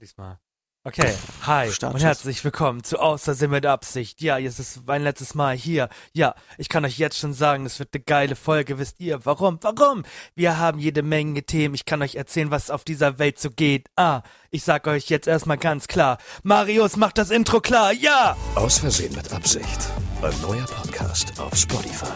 Diesmal. Okay, hi Startschuss. und herzlich willkommen zu Außersinn mit Absicht. Ja, jetzt ist mein letztes Mal hier. Ja, ich kann euch jetzt schon sagen, es wird eine geile Folge. Wisst ihr warum? Warum? Wir haben jede Menge Themen. Ich kann euch erzählen, was auf dieser Welt so geht. Ah, ich sag euch jetzt erstmal ganz klar. Marius macht das Intro klar. Ja! Aus Versehen mit Absicht. Ein neuer Podcast auf Spotify.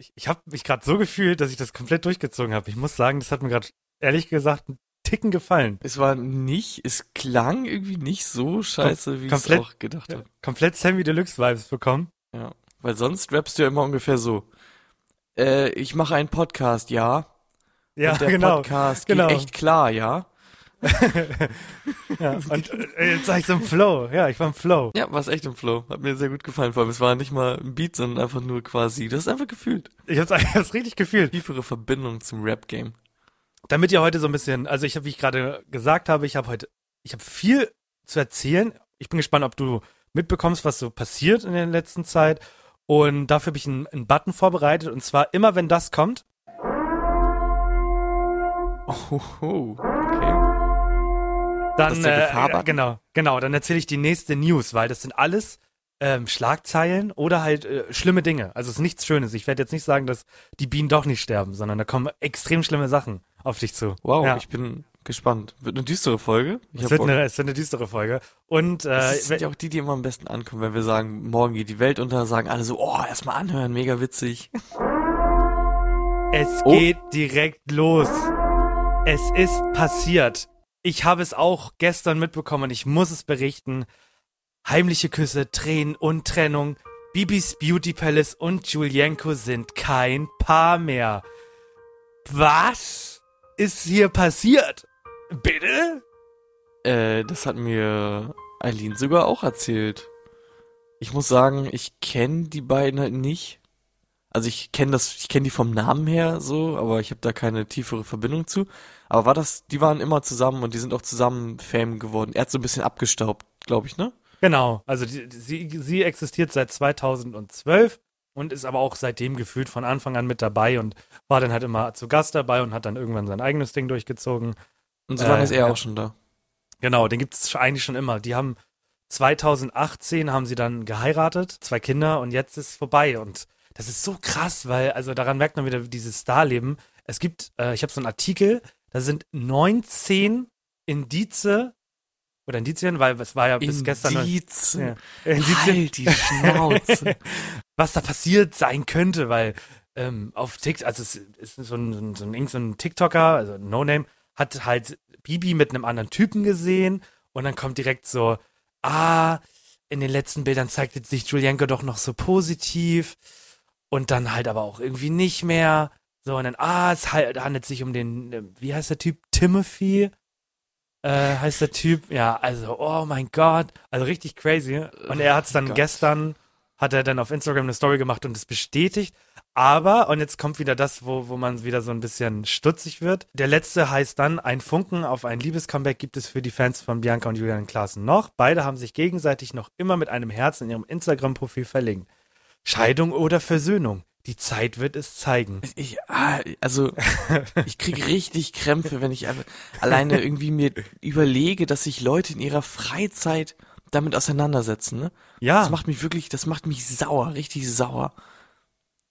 Ich, ich habe mich gerade so gefühlt, dass ich das komplett durchgezogen habe. Ich muss sagen, das hat mir gerade ehrlich gesagt einen Ticken gefallen. Es war nicht, es klang irgendwie nicht so scheiße, wie ich es auch gedacht habe. Komplett Sammy Deluxe Vibes bekommen. Ja. Weil sonst rappst du ja immer ungefähr so. Äh, ich mache einen Podcast, ja. Ja, Und der genau. Podcast genau. geht echt klar, ja. Ja, und äh, jetzt war ich so im Flow. Ja, ich war im Flow. Ja, war echt im Flow. Hat mir sehr gut gefallen. Vor allem, es war nicht mal ein Beat, sondern einfach nur quasi, du hast einfach gefühlt. Ich hab's, ich hab's richtig gefühlt. Tiefere Verbindung zum Rap-Game. Damit ihr heute so ein bisschen, also ich habe, wie ich gerade gesagt habe, ich habe heute, ich habe viel zu erzählen. Ich bin gespannt, ob du mitbekommst, was so passiert in der letzten Zeit. Und dafür habe ich einen, einen Button vorbereitet. Und zwar immer, wenn das kommt, Oh, oh. Dann äh, genau, genau, dann erzähle ich die nächste News, weil das sind alles ähm, Schlagzeilen oder halt äh, schlimme Dinge. Also es ist nichts Schönes. Ich werde jetzt nicht sagen, dass die Bienen doch nicht sterben, sondern da kommen extrem schlimme Sachen auf dich zu. Wow, ja. ich bin gespannt. Wird eine düstere Folge. Es, wird eine, es wird eine düstere Folge. Und äh, Das sind ja auch die, die immer am besten ankommen, wenn wir sagen, morgen geht die Welt unter, sagen alle so, oh, erstmal anhören, mega witzig. Es Oh. geht direkt los. Es ist passiert. Ich habe es auch gestern mitbekommen und ich muss es berichten. Heimliche Küsse, Tränen und Trennung. Bibis Beauty Palace und Julienko sind kein Paar mehr. Was ist hier passiert? Bitte? Äh, das hat mir Eileen sogar auch erzählt. Ich muss sagen, ich kenne die beiden halt nicht. Also ich kenne das, ich kenne die vom Namen her so, aber ich habe da keine tiefere Verbindung zu. Aber war das, die waren immer zusammen und die sind auch zusammen Fame geworden. Er hat so ein bisschen abgestaubt, glaube ich, ne? Genau. Also die, sie, sie existiert seit 2012 und ist aber auch seitdem gefühlt von Anfang an mit dabei und war dann halt immer zu Gast dabei und hat dann irgendwann sein eigenes Ding durchgezogen. Und so lange Äh, ist er auch schon da. Genau, den gibt es eigentlich schon immer. Die haben 2018 haben sie dann geheiratet, zwei Kinder und jetzt ist vorbei und das ist so krass, weil also daran merkt man wieder dieses Starleben. Es gibt, äh, ich habe so einen Artikel, da sind 19 Indize oder Indizien, weil es war ja bis gestern noch- Indizien. ja, Indizien, Halt die Schnauze. was da passiert sein könnte, weil ähm, auf TikTok, also es ist so ein, so ein, so ein, TikToker, also ein No-Name, hat halt Bibi mit einem anderen Typen gesehen und dann kommt direkt so, ah, in den letzten Bildern zeigte sich Julienko doch noch so positiv und dann halt aber auch irgendwie nicht mehr. So, und dann, ah, es halt, handelt sich um den, äh, wie heißt der Typ? Timothy? Äh, heißt der Typ, ja, also, oh mein Gott, also richtig crazy. Und er hat es dann Gott. gestern, hat er dann auf Instagram eine Story gemacht und es bestätigt. Aber, und jetzt kommt wieder das, wo, wo man wieder so ein bisschen stutzig wird. Der letzte heißt dann, ein Funken auf ein Liebescomeback gibt es für die Fans von Bianca und Julian Klaassen noch. Beide haben sich gegenseitig noch immer mit einem Herz in ihrem Instagram-Profil verlinkt. Scheidung oder Versöhnung? Die Zeit wird es zeigen. Ich, ah, also, ich krieg richtig Krämpfe, wenn ich alleine irgendwie mir überlege, dass sich Leute in ihrer Freizeit damit auseinandersetzen, ne? Ja, Das macht mich wirklich, das macht mich sauer, richtig sauer.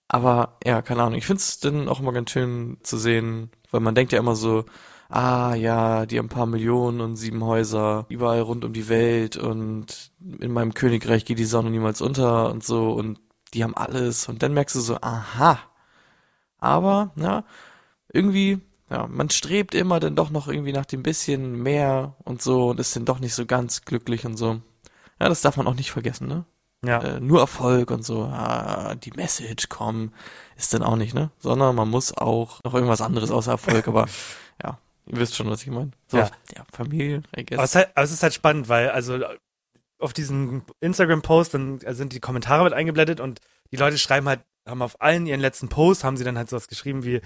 Aber, ja, keine Ahnung. Ich find's dann auch immer ganz schön zu sehen, weil man denkt ja immer so, ah, ja, die haben ein paar Millionen und sieben Häuser überall rund um die Welt und in meinem Königreich geht die Sonne niemals unter und so und die haben alles und dann merkst du so, aha. Aber, ja, irgendwie, ja, man strebt immer dann doch noch irgendwie nach dem bisschen mehr und so und ist dann doch nicht so ganz glücklich und so. Ja, das darf man auch nicht vergessen, ne? Ja. äh, nur Erfolg und so, ah, die Message kommen, ist dann auch nicht, ne? Sondern man muss auch noch irgendwas anderes außer Erfolg, aber ja, ihr wisst schon, was ich meine. So, Ja. ja, Familie, I guess. Aber es, ist halt, aber es ist halt spannend, weil also auf diesen Instagram-Post dann sind die Kommentare mit eingeblendet und die Leute schreiben halt, haben auf allen ihren letzten Posts, haben sie dann halt sowas geschrieben wie,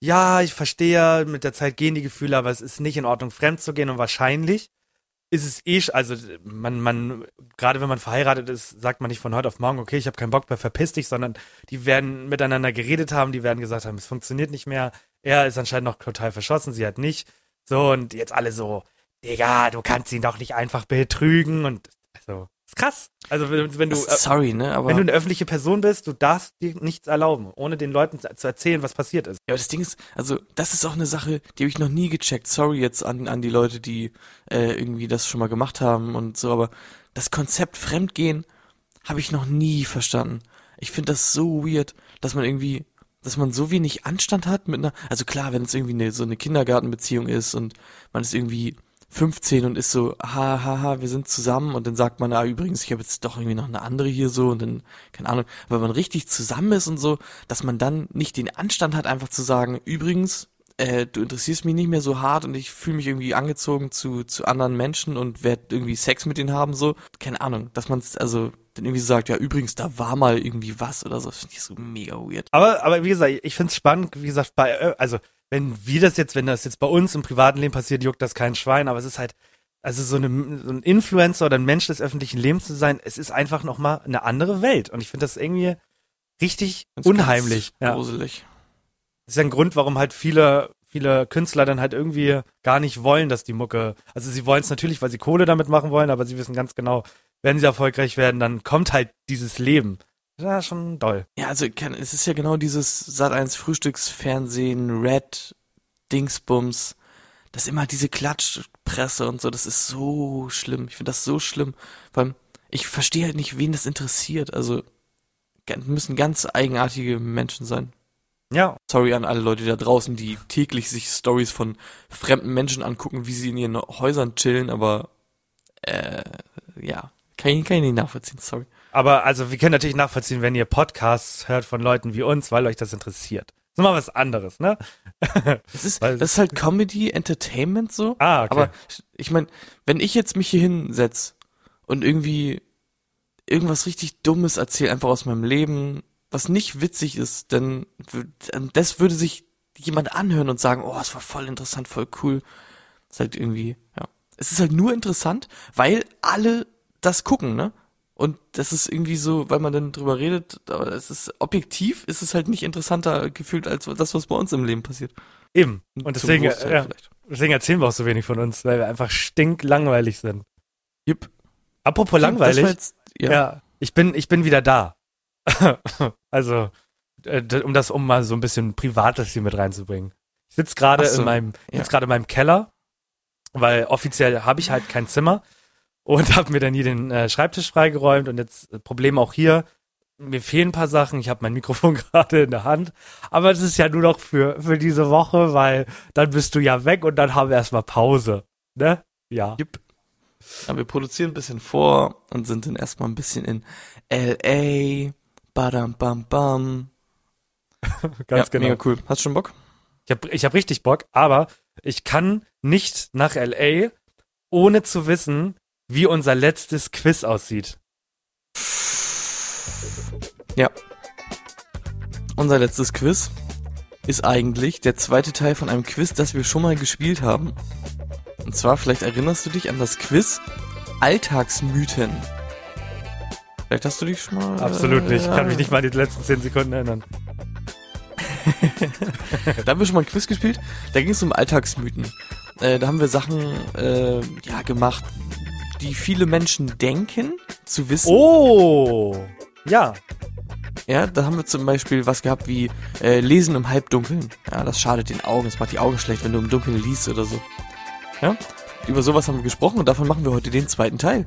ja, ich verstehe, mit der Zeit gehen die Gefühle, aber es ist nicht in Ordnung, fremd zu gehen und wahrscheinlich ist es eh, also man, man, gerade wenn man verheiratet ist, sagt man nicht von heute auf morgen, okay, ich habe keinen Bock mehr, verpiss dich, sondern die werden miteinander geredet haben, die werden gesagt haben, es funktioniert nicht mehr. Er ist anscheinend noch total verschossen, sie hat nicht. So, und jetzt alle so, Digga, du kannst ihn doch nicht einfach betrügen und also, ist krass. Also wenn, wenn du äh, Sorry, ne? Aber, wenn du eine öffentliche Person bist, du darfst dir nichts erlauben, ohne den Leuten zu zu erzählen, was passiert ist. ja, aber das Ding ist, also das ist auch eine Sache, die habe ich noch nie gecheckt. Sorry jetzt an, an die Leute, die äh, irgendwie das schon mal gemacht haben und so, aber das Konzept Fremdgehen habe ich noch nie verstanden. Ich finde das so weird, dass man irgendwie, dass man so wenig Anstand hat mit einer, also klar, wenn es irgendwie eine, so eine Kindergartenbeziehung ist und man ist irgendwie 15 und ist so, ha, ha, ha, wir sind zusammen. Und dann sagt man, ah, übrigens, ich habe jetzt doch irgendwie noch eine andere hier so. Und dann, keine Ahnung, wenn man richtig zusammen ist und so, dass man dann nicht den Anstand hat, einfach zu sagen, übrigens, äh, du interessierst mich nicht mehr so hart und ich fühle mich irgendwie angezogen zu, zu anderen Menschen und werde irgendwie Sex mit denen haben, so, keine Ahnung, dass man es, also, dann irgendwie sagt, ja, übrigens, da war mal irgendwie was oder so, finde ich so mega weird. Aber, aber wie gesagt, ich finde es spannend, wie gesagt, bei, also wenn wir das jetzt, wenn das jetzt bei uns im privaten Leben passiert, juckt das kein Schwein, aber es ist halt, also so, eine, so ein Influencer oder ein Mensch des öffentlichen Lebens zu sein, es ist einfach nochmal eine andere Welt. Und ich finde das irgendwie richtig Ganz, unheimlich. Ja. gruselig. Das ist ja ein Grund, warum halt viele, viele Künstler dann halt irgendwie gar nicht wollen, dass die Mucke, also sie wollen es natürlich, weil sie Kohle damit machen wollen, aber sie wissen ganz genau, wenn sie erfolgreich werden, dann kommt halt dieses Leben. Ja, schon doll. Ja, also es ist ja genau dieses Sat1 Frühstücksfernsehen, Red, Dingsbums, das ist immer diese Klatschpresse und so, das ist so schlimm. Ich finde das so schlimm. Vor allem, ich verstehe halt nicht, wen das interessiert. Also, müssen ganz eigenartige Menschen sein. Ja, Sorry an alle Leute da draußen, die täglich sich Stories von fremden Menschen angucken, wie sie in ihren Häusern chillen, aber äh, ja, kann ich, kann ich nicht nachvollziehen, sorry. Aber also wir können natürlich nachvollziehen, wenn ihr Podcasts hört von Leuten wie uns, weil euch das interessiert. Das ist mal was anderes, ne? Das ist, das ist halt Comedy, Entertainment so. Ah, okay. Aber ich meine, wenn ich jetzt mich hier hinsetz und irgendwie irgendwas richtig Dummes erzähle, einfach aus meinem Leben, was nicht witzig ist, dann das würde sich jemand anhören und sagen, oh, es war voll interessant, voll cool. ist halt irgendwie, ja. Es ist halt nur interessant, weil alle das gucken, ne? Und das ist irgendwie so, weil man dann drüber redet, aber es ist objektiv, ist es halt nicht interessanter gefühlt als das, was bei uns im Leben passiert. Eben. Und deswegen, Großteil ja, deswegen erzählen wir auch so wenig von uns, weil wir einfach stinklangweilig sind. Jupp. Apropos war langweilig, jetzt, ja. ja. ich bin, ich bin wieder da. also, äh, um das, um mal so ein bisschen Privates hier mit reinzubringen. Ich sitze gerade so, in meinem, ja. sitz gerade in meinem Keller, weil offiziell habe ich halt kein Zimmer und habe mir dann hier den äh, Schreibtisch freigeräumt und jetzt äh, Problem auch hier. Mir fehlen ein paar Sachen. Ich habe mein Mikrofon gerade in der Hand, aber das ist ja nur noch für für diese Woche, weil dann bist du ja weg und dann haben wir erstmal Pause, ne? Ja. Jupp. Ja, wir produzieren ein bisschen vor und sind dann erstmal ein bisschen in L.A. Badam bam bam. Ganz ja, genau. Mega cool. Hast du schon Bock? Ich habe ich hab richtig Bock, aber ich kann nicht nach LA, ohne zu wissen, wie unser letztes Quiz aussieht. Ja. Unser letztes Quiz ist eigentlich der zweite Teil von einem Quiz, das wir schon mal gespielt haben. Und zwar, vielleicht erinnerst du dich an das Quiz Alltagsmythen. Vielleicht hast du dich schon mal. Absolut nicht. Ich kann mich äh, nicht mal an die letzten zehn Sekunden erinnern. Da haben wir schon mal ein Quiz gespielt. Da ging es um Alltagsmythen. Äh, da haben wir Sachen äh, ja gemacht, die viele Menschen denken zu wissen. Oh! Ja. Ja, da haben wir zum Beispiel was gehabt wie äh, Lesen im Halbdunkeln. Ja, das schadet den Augen, es macht die Augen schlecht, wenn du im Dunkeln liest oder so. Ja, über sowas haben wir gesprochen und davon machen wir heute den zweiten Teil.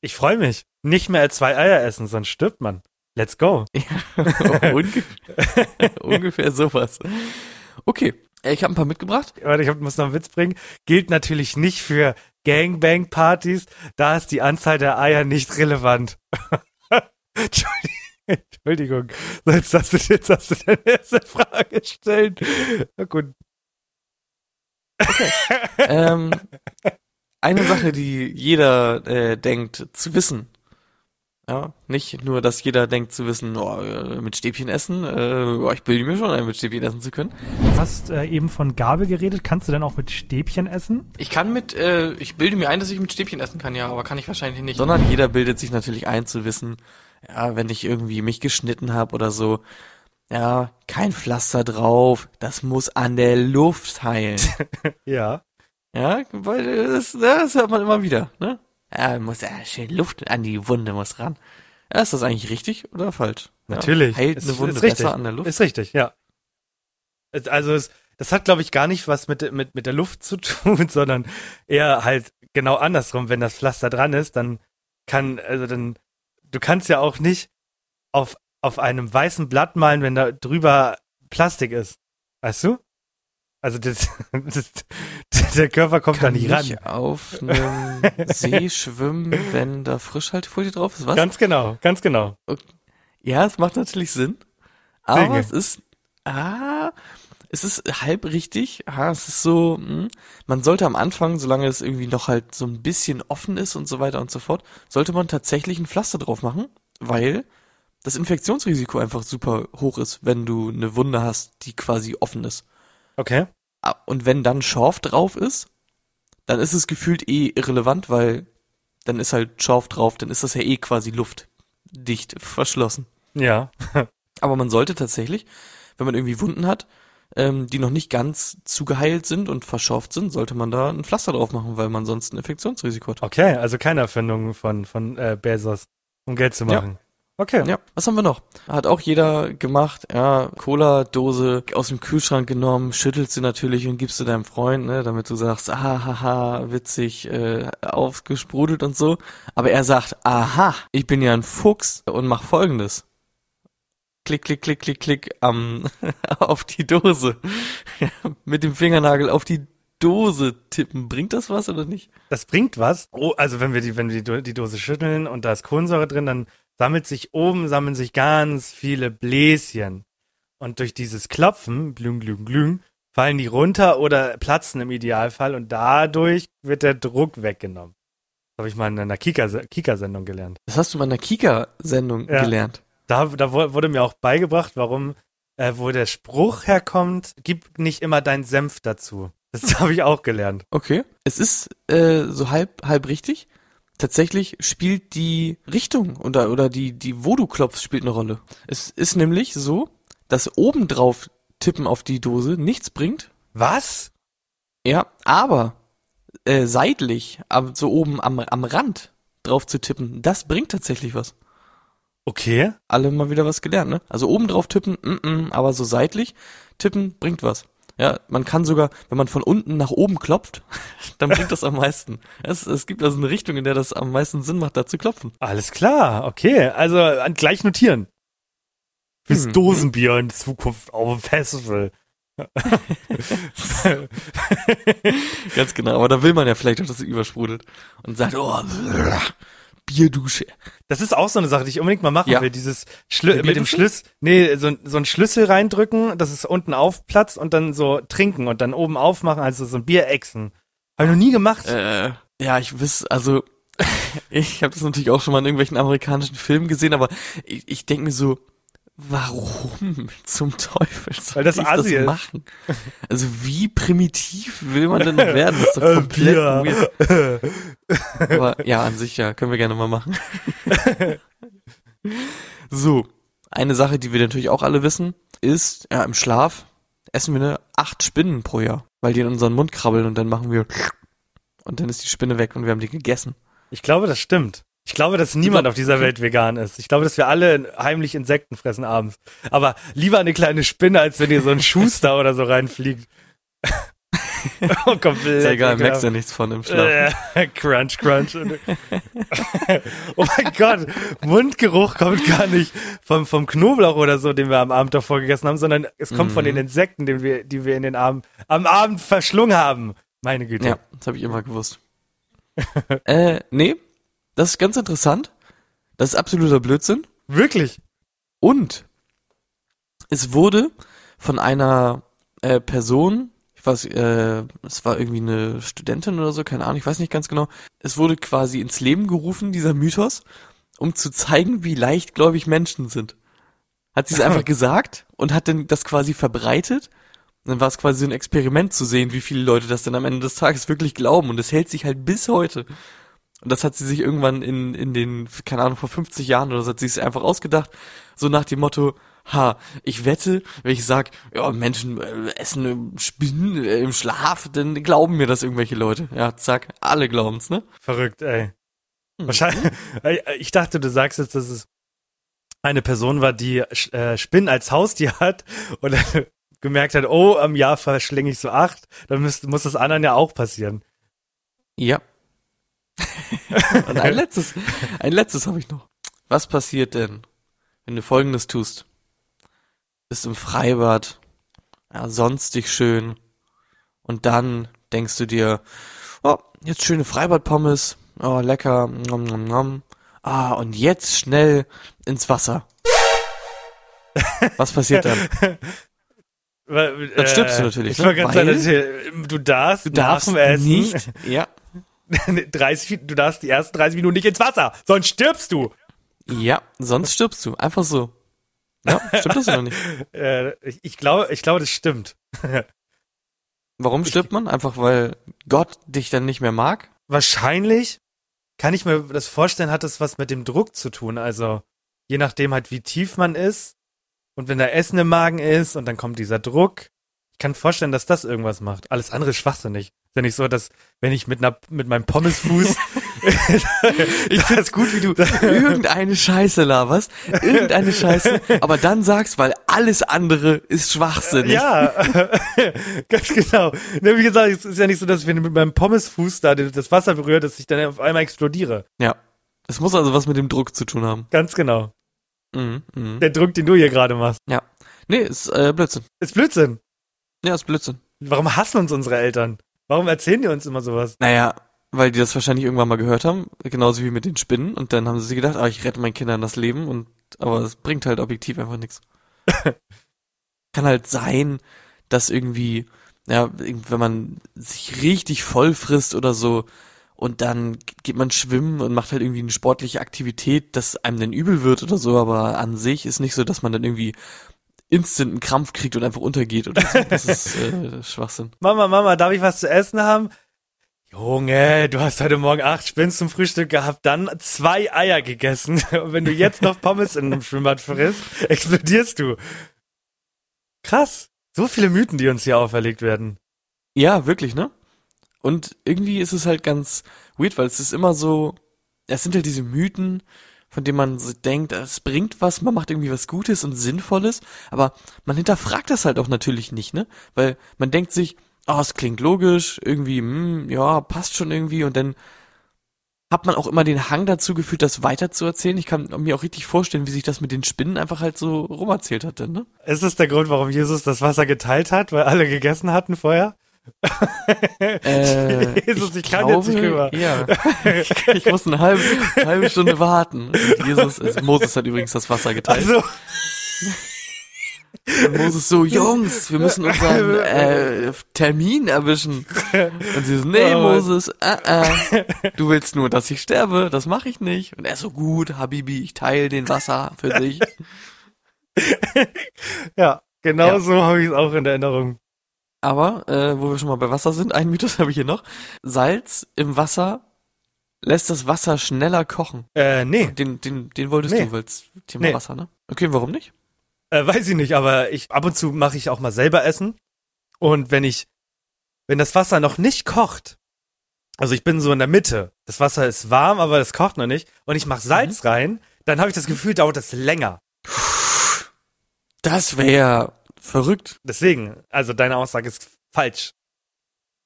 Ich freue mich. Nicht mehr als zwei Eier essen, sonst stirbt man. Let's go. Ungefähr, ungefähr sowas. Okay, ich habe ein paar mitgebracht. Warte, ich muss noch einen Witz bringen. Gilt natürlich nicht für Gangbang-Partys. Da ist die Anzahl der Eier nicht relevant. Entschuldigung. Jetzt hast du, jetzt hast du deine erste Frage gestellt. Na gut. ähm, eine Sache, die jeder äh, denkt zu wissen. Ja, nicht nur, dass jeder denkt zu wissen, oh, äh, mit Stäbchen essen, äh, oh, ich bilde mir schon ein, mit Stäbchen essen zu können. Du hast äh, eben von Gabel geredet. Kannst du denn auch mit Stäbchen essen? Ich kann mit, äh, ich bilde mir ein, dass ich mit Stäbchen essen kann, ja, aber kann ich wahrscheinlich nicht. Sondern jeder bildet sich natürlich ein zu wissen, ja, wenn ich irgendwie mich geschnitten habe oder so, ja, kein Pflaster drauf, das muss an der Luft heilen. Ja. ja, weil das, das hört man immer wieder, ne? Ja, muss ja schön Luft an die Wunde muss ran. Ja, ist das eigentlich richtig oder falsch? Natürlich. Ja, heilt Ist- eine Wunde ist richtig. besser an der Luft? Ist richtig, ja. Also es, das hat, glaube ich, gar nicht was mit, mit, mit der Luft zu tun, sondern eher halt genau andersrum. Wenn das Pflaster dran ist, dann kann, also dann, du kannst ja auch nicht auf, auf einem weißen Blatt malen, wenn da drüber Plastik ist. Weißt du? Also das, das, der Körper kommt da kann nicht ran. nicht auf einem See schwimmen, wenn da Frischhaltefolie drauf ist? Was? Ganz genau, ganz genau. Ja, es macht natürlich Sinn. Aber Dinge. es ist, ah, es ist halb richtig. Ah, es ist so, hm, man sollte am Anfang, solange es irgendwie noch halt so ein bisschen offen ist und so weiter und so fort, sollte man tatsächlich ein Pflaster drauf machen, weil das Infektionsrisiko einfach super hoch ist, wenn du eine Wunde hast, die quasi offen ist. Okay. Ah, Und wenn dann Schorf drauf ist, dann ist es gefühlt eh irrelevant, weil dann ist halt Schorf drauf, dann ist das ja eh quasi luftdicht verschlossen. Ja. Aber man sollte tatsächlich, wenn man irgendwie Wunden hat, ähm, die noch nicht ganz zugeheilt sind und verschorft sind, sollte man da ein Pflaster drauf machen, weil man sonst ein Infektionsrisiko hat. Okay, also keine Erfindung von, von äh, Bezos, um Geld zu Ja. Okay. Ja, was haben wir noch? Hat auch jeder gemacht, ja, Cola-Dose aus dem Kühlschrank genommen, schüttelst sie natürlich und gibst du deinem Freund, ne, damit du sagst, ah, haha, witzig, äh, aufgesprudelt und so. Aber er sagt, aha, ich bin ja ein Fuchs und mach folgendes. Klick, klick, klick, klick, klick, am, auf die Dose. Mit dem Fingernagel auf die Dose tippen. Bringt das was oder nicht? Das bringt was. Oh, also wenn wir die, wenn wir die, Do- die Dose schütteln und da ist Kohlensäure drin, dann sammelt sich oben, sammeln sich ganz viele Bläschen. Und durch dieses Klopfen, glüng, glüng, glüng, fallen die runter oder platzen im Idealfall und dadurch wird der Druck weggenommen. Das habe ich mal in einer Kika- Kika-Sendung gelernt. Das hast du mal in der Kika-Sendung Ja. gelernt. Da, da wu- wurde mir auch beigebracht, warum, äh, wo der Spruch herkommt, gib nicht immer deinen Senf dazu. Das habe ich auch gelernt. Okay. Es ist äh, so halb halb richtig. Tatsächlich spielt die Richtung oder oder die die wo du klopfst spielt eine Rolle. Es ist nämlich so, dass obendrauf tippen auf die Dose nichts bringt. Was? Ja, aber äh, seitlich, am- so oben am am Rand drauf zu tippen, das bringt tatsächlich was. Okay. Alle mal wieder was gelernt, ne? Also oben drauf tippen, mm -mm, aber so seitlich tippen bringt was. Ja, man kann sogar, wenn man von unten nach oben klopft, dann bringt das am meisten. Es, es gibt also eine Richtung, in der das am meisten Sinn macht, da zu klopfen. Alles klar, okay. Also gleich notieren. Fürs Hm. Dosenbier in Zukunft auf dem Festival. Ganz genau, aber da will man ja vielleicht auch, dass es übersprudelt und sagt, oh, Bierdusche. Das ist auch so eine Sache, die ich unbedingt mal machen Ja. will. Dieses Schlü mit dem? Schlüssel, nee, so, so ein Schlüssel reindrücken, dass es unten aufplatzt und dann so trinken und dann oben aufmachen, also so ein Bierechsen. Habe ich noch nie gemacht. Äh, ja, ich wiss, also ich habe das natürlich auch schon mal in irgendwelchen amerikanischen Filmen gesehen, aber ich, ich denke mir so, warum zum Teufel soll Weil das ich Assi das machen? Also wie primitiv will man denn noch werden? Das ist doch Äh, komplett weird. Aber ja, an sich ja, können wir gerne mal machen. so, eine Sache, die wir natürlich auch alle wissen, ist, ja, im Schlaf essen wir eine acht Spinnen pro Jahr, weil die in unseren Mund krabbeln und dann machen wir und dann ist die Spinne weg und wir haben die gegessen. Ich glaube, das stimmt. Ich glaube, dass niemand glaub- auf dieser Welt vegan ist. Ich glaube, dass wir alle heimlich Insekten fressen abends. Aber lieber eine kleine Spinne, als wenn ihr so ein Schuster oder so reinfliegt. oh, komplett. Ist ja egal, merkst ja nichts von im Schlaf. Crunch, crunch. oh mein Gott, Mundgeruch kommt gar nicht vom, vom Knoblauch oder so, den wir am Abend davor gegessen haben, sondern es kommt von Mhm. den Insekten, den wir, die wir in den Abend, am Abend verschlungen haben. Meine Güte. Ja, das habe ich immer gewusst. äh, nee, das ist ganz interessant. Das ist absoluter Blödsinn. Wirklich? Und es wurde von einer äh, Person, ich weiß, äh, es war irgendwie eine Studentin oder so, keine Ahnung, ich weiß nicht ganz genau. Es wurde quasi ins Leben gerufen, dieser Mythos, um zu zeigen, wie leichtgläubig Menschen sind. Hat sie es einfach gesagt und hat dann das quasi verbreitet. Und dann war es quasi so ein Experiment zu sehen, wie viele Leute das dann am Ende des Tages wirklich glauben. Und es hält sich halt bis heute. Und das hat sie sich irgendwann in, in den, keine Ahnung, vor 50 Jahren oder so, hat sie es einfach ausgedacht. So nach dem Motto, ha, ich wette, wenn ich sag, ja, Menschen äh, essen äh, Spinnen äh, im Schlaf, dann glauben mir das irgendwelche Leute. Ja, zack, alle glauben's, ne? Verrückt, ey. Hm. Wahrscheinlich. Ich dachte, du sagst jetzt, dass es eine Person war, die äh, Spinnen als Haustier hat und gemerkt hat, oh, am Jahr verschlinge ich so acht, dann müsst, muss das anderen ja auch passieren. Ja. Und ein letztes, ein letztes habe ich noch. Was passiert denn, wenn du folgendes tust? Bist im Freibad, ja, sonstig schön, und dann denkst du dir, oh, jetzt schöne Freibadpommes, oh, lecker, nom, nom, nom. Ah, und jetzt schnell ins Wasser. Was passiert dann? Dann stirbst du natürlich, Ich ne? wollte ganz Weil- sagen, du darfst, Du darfst Essen nicht, ja, 30, du darfst die ersten 30 Minuten nicht ins Wasser, sonst stirbst du. ja, sonst stirbst du. Einfach so. Ja, stimmt das oder nicht? Äh, ich, ich glaube, ich glaube, das stimmt. Warum stirbt man? Einfach weil Gott dich dann nicht mehr mag? Wahrscheinlich kann ich mir das vorstellen, hat das was mit dem Druck zu tun. Also je nachdem halt, wie tief man ist und wenn da Essen im Magen ist und dann kommt dieser Druck. Ich kann vorstellen, dass das irgendwas macht. Alles andere ist schwachsinnig. Ist ja nicht so, dass wenn ich mit einer mit meinem Pommesfuß Ich find's gut, wie du irgendeine Scheiße laberst, irgendeine Scheiße, aber dann sagst, weil alles andere ist schwachsinnig. Ja, ganz genau. Ne, Wie gesagt, es ist ja nicht so, dass wenn ich mit meinem Pommesfuß da das Wasser berührt, dass ich dann auf einmal explodiere. Ja. Es muss also was mit dem Druck zu tun haben. Ganz genau. Mhm, mhm. Der Druck, den du hier gerade machst. Ja. Nee, ist äh, Blödsinn. Ist Blödsinn. Ja, ist Blödsinn. Warum hassen uns unsere Eltern? Warum erzählen die uns immer sowas? Naja, weil die das wahrscheinlich irgendwann mal gehört haben, genauso wie mit den Spinnen, und dann haben sie sich gedacht, ah, ich rette meinen Kindern das Leben, und aber es bringt halt objektiv einfach nichts. Kann halt sein, dass irgendwie, ja, wenn man sich richtig voll frisst oder so, und dann geht man schwimmen und macht halt irgendwie eine sportliche Aktivität, dass einem dann übel wird oder so, aber an sich ist nicht so, dass man dann irgendwie instant einen Krampf kriegt und einfach untergeht oder so. Das ist äh, Schwachsinn. Mama, Mama, darf ich was zu essen haben? Junge, du hast heute Morgen acht Spinnen zum Frühstück gehabt, dann zwei Eier gegessen. Und wenn du jetzt noch Pommes in einem Schwimmbad frisst, explodierst du. Krass. So viele Mythen, die uns hier auferlegt werden. Ja, wirklich, ne? Und irgendwie ist es halt ganz weird, weil es ist immer so, es sind halt diese Mythen, von denen man so denkt, es bringt was, man macht irgendwie was Gutes und Sinnvolles, aber man hinterfragt das halt auch natürlich nicht, ne? Weil man denkt sich, oh, es klingt logisch, irgendwie, hm, ja, passt schon irgendwie und dann hat man auch immer den Hang dazu gefühlt, das weiterzuerzählen. Ich kann mir auch richtig vorstellen, wie sich das mit den Spinnen einfach halt so rumerzählt hat, dann, ne? Ist das der Grund, warum Jesus das Wasser geteilt hat, weil alle gegessen hatten vorher? Äh, Jesus, ich kann jetzt nicht rüber. Ja. Ich, ich muss eine halbe, halbe Stunde warten. Und Jesus, also Moses hat übrigens das Wasser geteilt. Also, Und Moses so, Jungs, wir müssen unseren äh, Termin erwischen. Und sie so, nee, Oh. Moses, äh, äh, du willst nur, dass ich sterbe, das mache ich nicht. Und er so, gut, Habibi, ich teile den Wasser für dich. ja, genau Ja. so habe ich es auch in Erinnerung. Aber, äh, wo wir schon mal bei Wasser sind, einen Mythos habe ich hier noch. Salz im Wasser lässt das Wasser schneller kochen. Äh, nee, Den, den, den wolltest Nee. du, weil's Thema Nee. Wasser, ne? Okay, warum nicht? äh, weiß ich nicht, aber ich ab und zu mache ich auch mal selber Essen. Und wenn ich, wenn das Wasser noch nicht kocht, also ich bin so in der Mitte, das Wasser ist warm, aber es kocht noch nicht, und ich mache Salz rein, dann habe ich das Gefühl, dauert das länger. Das wäre verrückt. Deswegen, also deine Aussage ist falsch.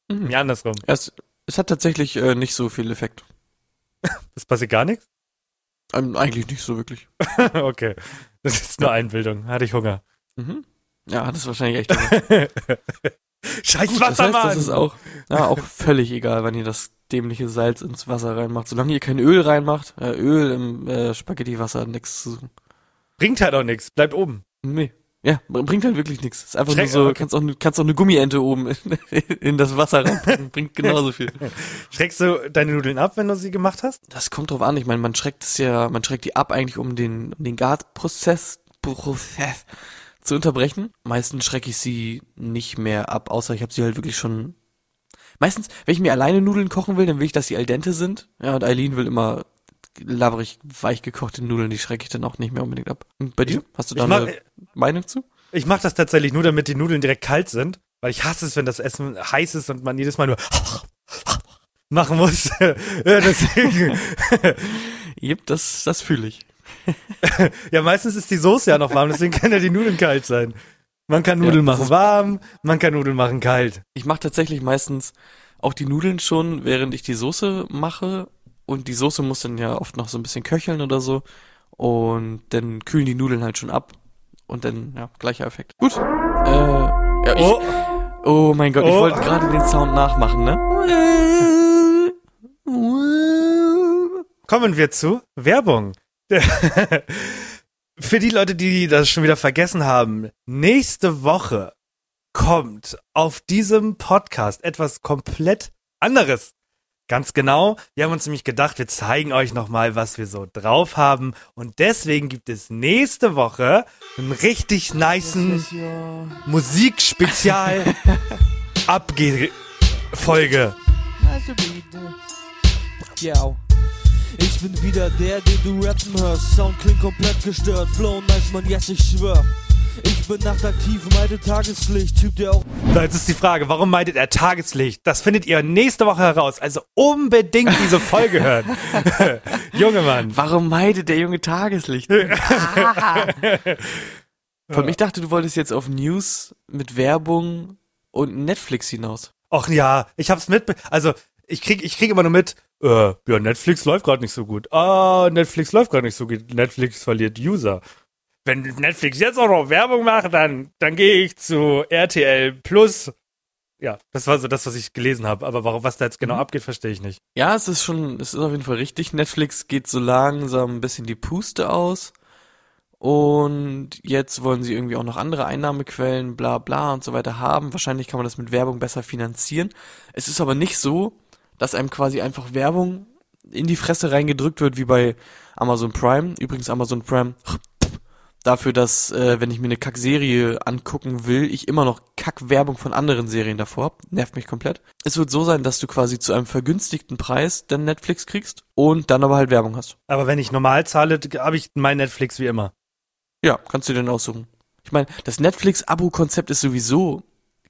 Mhm. Mir andersrum. Es, es hat tatsächlich äh, nicht so viel Effekt. Das passiert gar nichts? Ähm, eigentlich nicht so wirklich. okay. Das ist nur Einbildung. Hatte ich Hunger. Mhm. Ja, es wahrscheinlich echt. gemacht. Scheiß Gut, das heißt, Wassermann! das ist auch, ja, auch völlig egal, wenn ihr das dämliche Salz ins Wasser reinmacht. Solange ihr kein Öl reinmacht, äh, Öl im äh, Spaghetti-Wasser hat nichts zu suchen. Bringt halt auch nichts, bleibt oben. Nee. Ja, bringt halt wirklich nichts. Ist einfach Schreck- nur so, okay. kannst auch, kannst auch eine Gummiente oben in, in das Wasser reinpacken, bringt genauso viel. Schreckst du deine Nudeln ab, wenn du sie gemacht hast? Das kommt drauf an. Ich meine, man schreckt es ja, man schreckt die ab eigentlich, um den, um den Garprozess Prozess zu unterbrechen. Meistens schrecke ich sie nicht mehr ab, außer ich habe sie halt wirklich schon. Meistens, wenn ich mir alleine Nudeln kochen will, dann will ich, dass sie al dente sind. Ja, und Eileen will immer laberig weich gekochte Nudeln, die schrecke ich dann auch nicht mehr unbedingt ab. Und bei dir? Hast du da mach, eine Meinung zu? ich mach das tatsächlich nur, damit die Nudeln direkt kalt sind, weil ich hasse es, wenn das Essen heiß ist und man jedes Mal nur machen muss. Ja, Deswegen. Yep, das, das fühle ich. Ja, meistens ist die Soße ja noch warm, deswegen können ja die Nudeln kalt sein. Man kann Nudeln das machen warm, man kann Nudeln machen kalt. Ich mache tatsächlich meistens auch die Nudeln schon, während ich die Soße mache. Und die Soße muss dann ja oft noch so ein bisschen köcheln oder so. Und dann kühlen die Nudeln halt schon ab. Und dann, ja, gleicher Effekt. Gut. Äh, ja, ich, Oh, oh mein Gott, ich Oh. wollte gerade den Sound nachmachen, ne? kommen wir zu Werbung. Für die Leute, die das schon wieder vergessen haben, nächste Woche kommt auf diesem Podcast etwas komplett anderes. Ganz genau, wir haben uns nämlich gedacht, wir zeigen euch nochmal, was wir so drauf haben. Und deswegen gibt es nächste Woche einen richtig nicen Musikspezial Abge-Folge. Also bitte. Ja. Ich bin wieder der, den du rappen hörst. Sound klingt komplett gestört. Flow nice, man, yes, ich schwör. Ich bin nachtaktiv, meide Tageslicht. Typ, der auch So, jetzt ist die Frage, warum meidet er Tageslicht? Das findet ihr nächste Woche heraus. Also unbedingt diese Folge hören. Junge Mann. Warum meidet der junge Tageslicht? Ah. Von ich dachte, du wolltest jetzt auf News mit Werbung und Netflix hinaus. Och ja, ich hab's mit. Also ich krieg, ich krieg immer nur mit. Äh, ja, Netflix läuft gerade nicht so gut. Ah, Netflix läuft gerade nicht so gut. Netflix verliert User. Wenn Netflix jetzt auch noch Werbung macht, dann, dann gehe ich zu RTL Plus. Ja, das war so das, was ich gelesen habe. Aber warum, was da jetzt genau abgeht, verstehe ich nicht. Ja, es ist schon, es ist auf jeden Fall richtig. Netflix geht so langsam ein bisschen die Puste aus. Und jetzt wollen sie irgendwie auch noch andere Einnahmequellen, bla bla und so weiter haben. Wahrscheinlich kann man das mit Werbung besser finanzieren. Es ist aber nicht so, dass einem quasi einfach Werbung in die Fresse reingedrückt wird, wie bei Amazon Prime. Übrigens Amazon Prime dafür, dass, äh, wenn ich mir eine Kackserie angucken will, ich immer noch Kackwerbung von anderen Serien davor hab. Nervt mich komplett. Es wird so sein, dass du quasi zu einem vergünstigten Preis dann Netflix kriegst und dann aber halt Werbung hast. Aber wenn ich normal zahle, habe ich mein Netflix wie immer. Ja, kannst du dir dann aussuchen. Ich meine, das Netflix-Abo-Konzept ist sowieso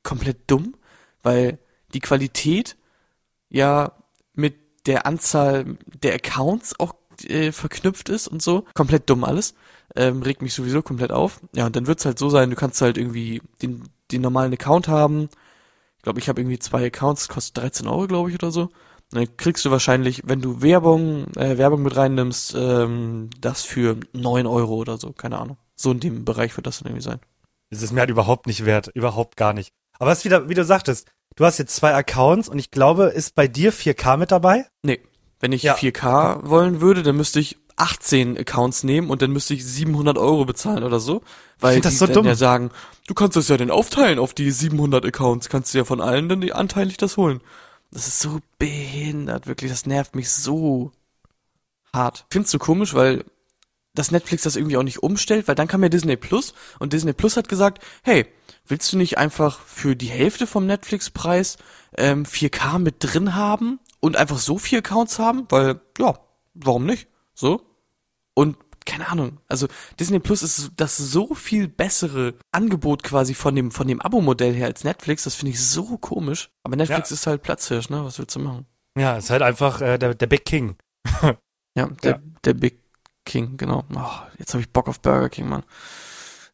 komplett dumm, weil die Qualität ja mit der Anzahl der Accounts auch äh, verknüpft ist und so. Komplett dumm alles. Ähm, regt mich sowieso komplett auf. Ja, und dann wird's halt so sein, du kannst halt irgendwie den, den normalen Account haben. Ich glaube, ich habe irgendwie zwei Accounts, kostet 13 Euro, glaube ich, oder so. Und dann kriegst du wahrscheinlich, wenn du Werbung, äh, Werbung mit reinnimmst, ähm, das für 9 Euro oder so, keine Ahnung. So in dem Bereich wird das dann irgendwie sein. Das ist mir halt überhaupt nicht wert. Überhaupt gar nicht. Aber es ist wieder, wie du sagtest, du hast jetzt zwei Accounts und ich glaube, ist bei dir 4K mit dabei? Nee, wenn ich Ja. 4K wollen würde, dann müsste ich 18 Accounts nehmen und dann müsste ich 700 Euro bezahlen oder so. Weil das die so dann dumm. ja sagen, du kannst das ja dann aufteilen auf die 700 Accounts, kannst du ja von allen dann die anteilig das holen. Das ist so behindert, wirklich, das nervt mich so hart. Findest du komisch, weil dass Netflix das irgendwie auch nicht umstellt, weil dann kam ja Disney Plus und Disney Plus hat gesagt, hey, willst du nicht einfach für die Hälfte vom Netflix-Preis ähm, 4K mit drin haben und einfach so vier Accounts haben? Weil, ja, warum nicht? So. Und keine Ahnung, also Disney Plus ist das so viel bessere Angebot quasi von dem, von dem Abo-Modell her als Netflix, das finde ich so komisch. Aber Netflix Ja. ist halt Platzhirsch, ne? Was willst du machen? Ja, ist halt einfach äh, der, der Big King. Ja, der, Ja. der Big King, genau. Oh, jetzt habe ich Bock auf Burger King, Mann.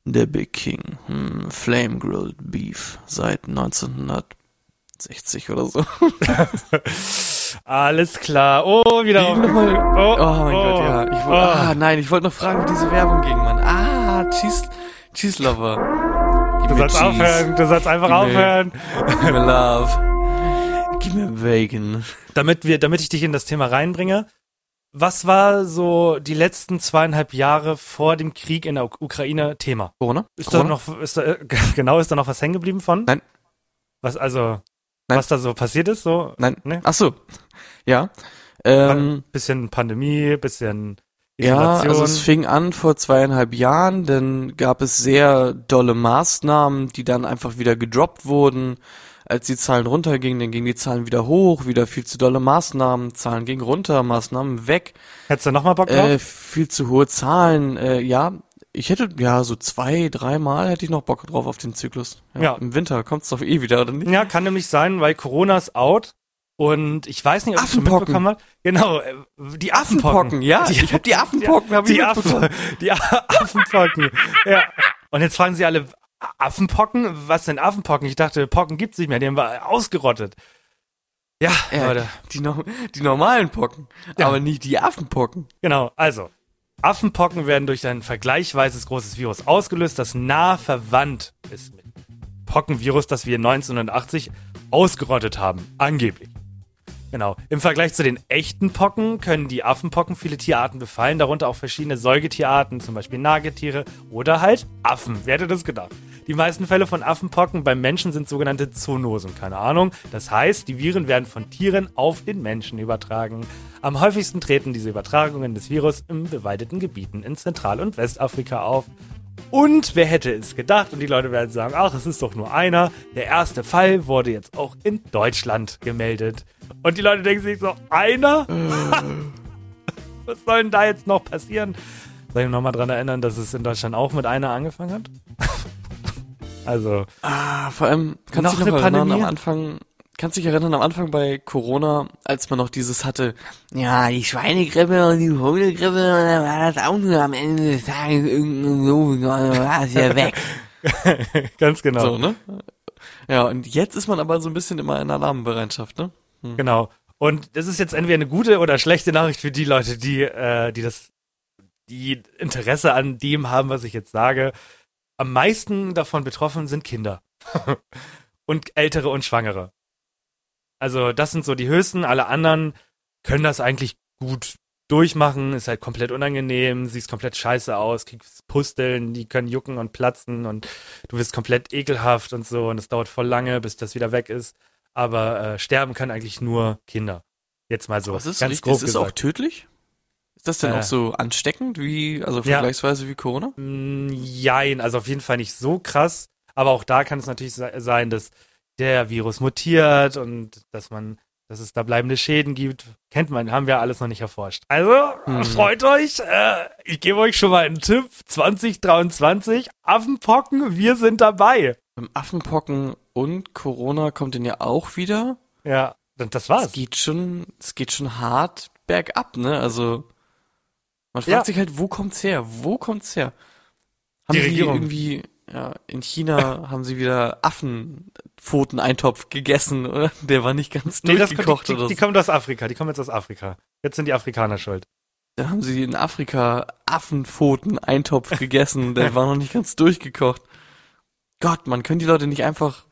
Der Big King. Hm, Flame Grilled Beef seit 1960 oder so. Alles klar. Oh, wieder Wie auf. nochmal? Oh, Oh mein Gott, ja. Ich wollt, oh. ah, nein, ich wollte noch fragen, wie diese Werbung ging, Mann. Ah, Cheese, Cheese Lover. Gib Du mir sollst aufhören, du sollst einfach Gib mir- aufhören. Gib mir Love. Gib mir Bacon. Damit wir, damit ich dich in das Thema reinbringe, was war so die letzten zweieinhalb Jahre vor dem Krieg in der Uk- Ukraine Thema? Corona? Ist da Corona? noch, ist da, genau, ist da noch was hängen geblieben von? Nein. Was, also, Nein. was da so passiert ist, so? Nein. Ne? Ach so. Ja. Ähm, Bisschen Pandemie, bisschen ja, Isolation. also es fing an vor zweieinhalb Jahren, dann gab es sehr dolle Maßnahmen, die dann einfach wieder gedroppt wurden. Als die Zahlen runtergingen, dann gingen die Zahlen wieder hoch, wieder viel zu dolle Maßnahmen, Zahlen gingen runter, Maßnahmen weg, Hättest du noch mal Bock drauf? äh, viel zu hohe Zahlen, äh, ja. Ich hätte, ja, so zwei, dreimal hätte ich noch Bock drauf auf den Zyklus. Ja. Im Winter kommt's doch eh wieder, oder nicht? Ja, kann nämlich sein, weil Corona ist out. Und ich weiß nicht, ob du Affenpocken. mitbekommen hast. Genau, äh, die Affenpocken. ja. Die, ich hab die Affenpocken, hab ich die, mitbekommen. Affen, die Affenpocken. ja. Und jetzt fragen sie alle, Affenpocken? Was denn Affenpocken? Ich dachte, Pocken gibt's nicht mehr, die haben wir ausgerottet. Ja, Ja, Leute. die, die normalen Pocken, Ja. aber nicht die Affenpocken. Genau, also. Affenpocken werden durch ein vergleichsweise großes Virus ausgelöst, das nah verwandt ist mit Pockenvirus, das wir 1980 ausgerottet haben. Angeblich. Genau. Im Vergleich zu den echten Pocken können die Affenpocken viele Tierarten befallen, darunter auch verschiedene Säugetierarten, zum Beispiel Nagetiere oder halt Affen. Wer hätte das gedacht? Die meisten Fälle von Affenpocken beim Menschen sind sogenannte Zoonosen, keine Ahnung. Das heißt, die Viren werden von Tieren auf den Menschen übertragen. Am häufigsten treten diese Übertragungen des Virus in bewaldeten Gebieten in Zentral- und Westafrika auf. Und wer hätte es gedacht? Und die Leute werden sagen, ach, es ist doch nur einer. Der erste Fall wurde jetzt auch in Deutschland gemeldet. Und die Leute denken sich so, einer? Was soll denn da jetzt noch passieren? Soll ich nochmal dran erinnern, dass es in Deutschland auch mit einer angefangen hat? also, Ah, vor allem, kannst Noch du eine noch erinnern, Pandemie? am Anfang, kannst du dich erinnern, am Anfang bei Corona, als man noch dieses hatte, ja, die Schweinegrippe und die Hundegrippe, und dann war das auch nur am Ende des Tages irgendein so, und dann war es ja weg. ganz genau. So, ne? Ja, und jetzt ist man aber so ein bisschen immer in Alarmbereitschaft, ne? Genau. Und das ist jetzt entweder eine gute oder schlechte Nachricht für die Leute, die, äh, die das, die Interesse an dem haben, was ich jetzt sage. Am meisten davon betroffen sind Kinder. und Ältere und Schwangere. Also, das sind so die höchsten. Alle anderen können das eigentlich gut durchmachen. Ist halt komplett unangenehm, siehst komplett scheiße aus, kriegst Pusteln, die können jucken und platzen und du wirst komplett ekelhaft und so. Und es dauert voll lange, bis das wieder weg ist aber äh, sterben können eigentlich nur Kinder. Jetzt mal so Was ist, ganz richtig? grob ist es auch tödlich? Ist das denn Äh. auch so ansteckend wie, also Ja. vergleichsweise wie Corona? Mm, Jein, also auf jeden Fall nicht so krass, aber auch da kann es natürlich se- sein, dass der Virus mutiert und dass man, dass es da bleibende Schäden gibt. Kennt man, haben wir alles noch nicht erforscht. Also, Hm. freut euch, äh, ich gebe euch schon mal einen Tipp, 2023, Affenpocken, wir sind dabei. Beim Affenpocken und Corona kommt denn ja auch wieder. Ja, und das Es war's. geht schon, es geht schon hart bergab, ne? Also man fragt Ja. sich halt, wo kommt's her? Wo kommt's her? Haben Die Regierung. irgendwie, ja, in China haben sie wieder Affenpfoteneintopf gegessen, oder? Der war nicht ganz Nee, das, durchgekocht die, die, oder die so. kommen aus Afrika, die kommen jetzt aus Afrika. Jetzt sind die Afrikaner schuld. Da haben sie in Afrika Affenpfoteneintopf gegessen, der war noch nicht ganz durchgekocht. Gott, man, können die Leute nicht einfach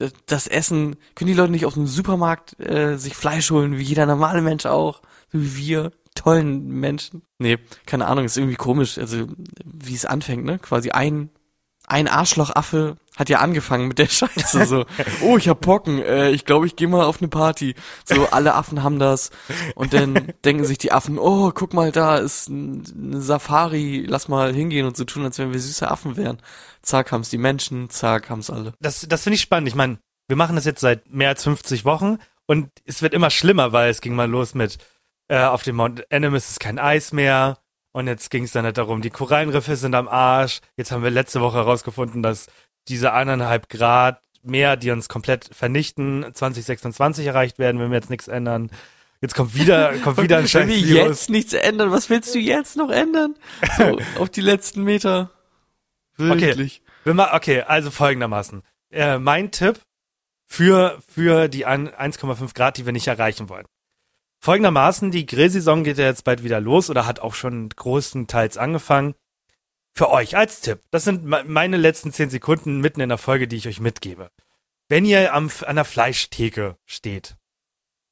äh, das Essen, können die Leute nicht aus dem Supermarkt äh, sich Fleisch holen, wie jeder normale Mensch auch, so wie wir, tollen Menschen? Nee, keine Ahnung, ist irgendwie komisch, also wie es anfängt, ne? Quasi ein ein Arschlochaffe hat ja angefangen mit der Scheiße so. Oh, ich hab Pocken. Äh, ich glaube, ich gehe mal auf eine Party. So alle Affen haben das und dann denken sich die Affen, oh, guck mal, da ist ein- eine Safari, lass mal hingehen und so tun, als wenn wir süße Affen wären. Zack, haben's die Menschen, zack, haben's alle. das, das finde ich spannend. Ich meine, wir machen das jetzt seit mehr als 50 Wochen und es wird immer schlimmer, weil es ging mal los mit äh, auf dem Mount Animus ist kein Eis mehr und jetzt ging es dann halt darum, die Korallenriffe sind am Arsch. Jetzt haben wir letzte Woche herausgefunden, dass diese eineinhalb Grad mehr, die uns komplett vernichten, 2026 erreicht werden, wenn wir jetzt nichts ändern. Jetzt kommt wieder, kommt wieder ein Wenn scheiß wir Virus. jetzt nichts ändern, was willst du jetzt noch ändern? So, auf die letzten Meter. Wirklich. Wir ma- Okay, also folgendermaßen. Äh, mein Tipp für, für die an- 1,5 Grad, die wir nicht erreichen wollen. Folgendermaßen, die Grillsaison geht ja jetzt bald wieder los oder hat auch schon großenteils angefangen. Für euch als Tipp. Das sind me- meine letzten 10 Sekunden mitten in der Folge, die ich euch mitgebe. Wenn ihr am, an der Fleischtheke steht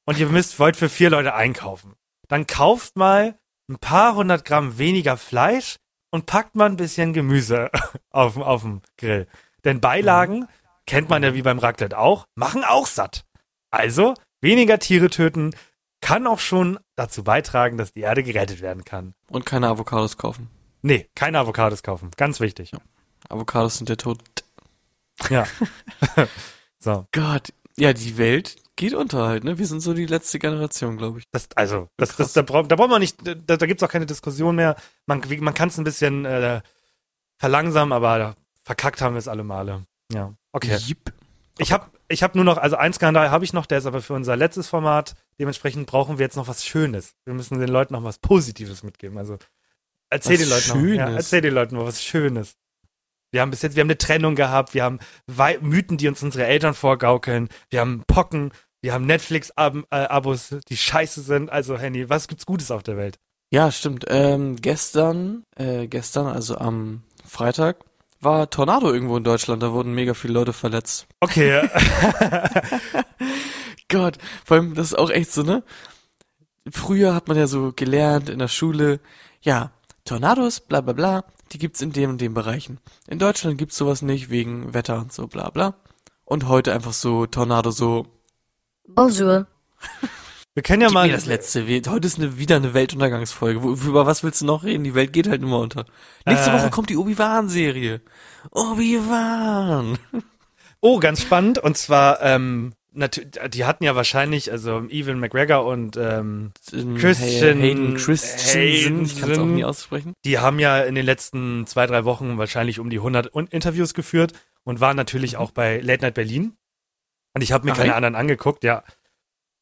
und ihr müsst, wollt für vier Leute einkaufen, dann kauft mal ein paar hundert Gramm weniger Fleisch und packt mal ein bisschen Gemüse auf, auf dem Grill. Denn Beilagen, kennt man ja wie beim Raclette auch, machen auch satt. Also, weniger Tiere töten kann auch schon dazu beitragen, dass die Erde gerettet werden kann. Und keine Avocados kaufen. Nee, keine Avocados kaufen. Ganz wichtig. Avocados sind der Tod. Ja. so. Gott, ja, die Welt geht unter halt, ne? Wir sind so die letzte Generation, glaube ich. Das, also, das, das, da, braucht, da braucht man nicht, da, da gibt's auch keine Diskussion mehr. Man, man kann es ein bisschen äh, verlangsamen, aber verkackt haben wir es alle Male. Ja. Okay. Jipp. Ich habe ich hab nur noch, also ein Skandal habe ich noch, der ist aber für unser letztes Format. Dementsprechend brauchen wir jetzt noch was Schönes. Wir müssen den Leuten noch was Positives mitgeben. Also erzähl Was den Leuten noch, ja, Schönes? erzähl den Leuten mal was Schönes. Wir haben bis jetzt, wir haben eine Trennung gehabt, wir haben Wei Mythen, die uns unsere Eltern vorgaukeln, wir haben Pocken, wir haben Netflix-Abos, die scheiße sind. Also Henny, was gibt's Gutes auf der Welt? Ja, stimmt. Ähm, gestern, äh, gestern, also am Freitag, war Tornado irgendwo in Deutschland. Da wurden mega viele Leute verletzt. Okay, Gott, vor allem, das ist auch echt so, ne? Früher hat man ja so gelernt in der Schule, ja, Tornados, bla bla bla, die gibt's in dem und dem Bereichen. In Deutschland gibt's sowas nicht wegen Wetter und so bla bla. Und heute einfach so Tornado so, Bonjour. wir können ja gib mal mir das letzte. Heute ist eine, wieder eine Weltuntergangsfolge. Über was willst du noch reden? Die Welt geht halt immer unter. Nächste Äh. Woche kommt die Obi-Wan-Serie. Obi-Wan. Oh, ganz spannend. Und zwar, ähm, die hatten ja wahrscheinlich, also Evan McGregor und ähm, Christian- Hayden Christensen, ich kann es auch nie aussprechen. die haben ja in den letzten zwei, drei Wochen wahrscheinlich um die 100 Un- Interviews geführt und waren natürlich auch bei Late Night Berlin. Und ich habe mir Ach, keine anderen angeguckt, ja.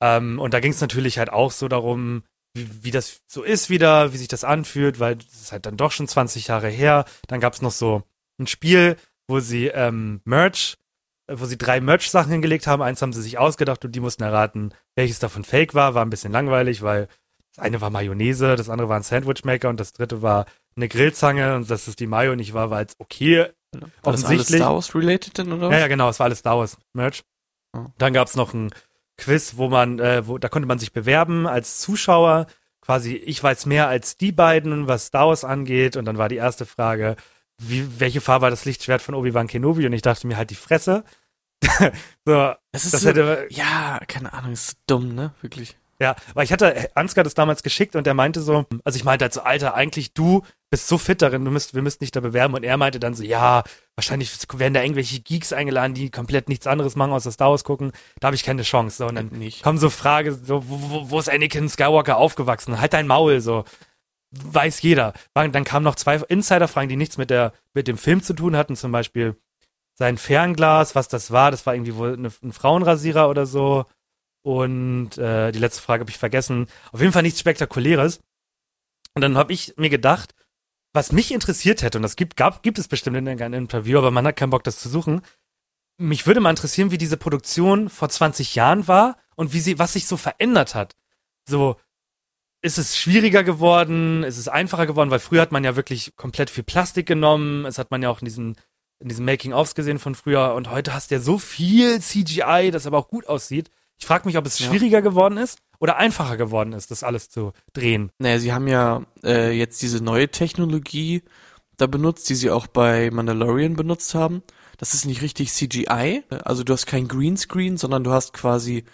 Ähm, und da ging es natürlich halt auch so darum, wie, wie das so ist wieder, wie sich das anfühlt, weil das ist halt dann doch schon 20 Jahre her. Dann gab es noch so ein Spiel, wo sie ähm, Merch, äh, wo sie drei Merch-Sachen hingelegt haben. Eins haben sie sich ausgedacht und die mussten erraten, welches davon fake war. War ein bisschen langweilig, weil das eine war Mayonnaise, das andere war ein Sandwichmaker und das dritte war eine Grillzange und dass es die Mayo nicht war, war jetzt okay. War das alles Offensichtlich. Star Wars related denn, oder was? Ja, ja, genau, es war alles Star Wars Merch. Oh. Dann gab's noch ein Quiz, wo man, äh, wo, da konnte man sich bewerben als Zuschauer. Quasi, ich weiß mehr als die beiden, was Star Wars angeht. Und dann war die erste Frage, wie, welche Farbe war das Lichtschwert von Obi-Wan Kenobi? Und ich dachte mir halt die Fresse. so, Das ist das so, hätte, ja, keine Ahnung, ist so dumm, ne? Wirklich. Ja, weil ich hatte Ansgar das damals geschickt und er meinte so, also ich meinte halt so, Alter, eigentlich du bist so fit darin, du müsst, wir müssten dich da bewerben und er meinte dann so, ja, wahrscheinlich werden da irgendwelche Geeks eingeladen, die komplett nichts anderes machen, außer Star Wars gucken, da habe ich keine Chance. So, und dann Nicht. kommen so Frage, so, wo, wo, wo ist Anakin Skywalker aufgewachsen? Halt dein Maul, so. Weiß jeder. Dann kamen noch zwei Insider-Fragen, die nichts mit der, mit dem Film zu tun hatten, zum Beispiel sein Fernglas, was das war, das war irgendwie wohl eine, ein Frauenrasierer oder so. Und äh, die letzte Frage habe ich vergessen. Auf jeden Fall nichts Spektakuläres. Und dann habe ich mir gedacht, was mich interessiert hätte, und das gibt, gab, gibt es bestimmt in einem Interview, aber man hat keinen Bock, das zu suchen. Mich würde mal interessieren, wie diese Produktion vor 20 Jahren war und wie sie, was sich so verändert hat. So, ist es schwieriger geworden? Ist es einfacher geworden? Weil früher hat man ja wirklich komplett viel Plastik genommen. Es hat man ja auch in diesen, in diesen Making-ofs gesehen von früher. Und heute hast du ja so viel CGI, das aber auch gut aussieht. Ich frage mich, ob es Ja. schwieriger geworden ist oder einfacher geworden ist, das alles zu drehen. Naja, sie haben ja äh, jetzt diese neue Technologie da benutzt, die sie auch bei Mandalorian benutzt haben. Das ist nicht richtig CGI, also du hast kein Greenscreen, sondern du hast quasi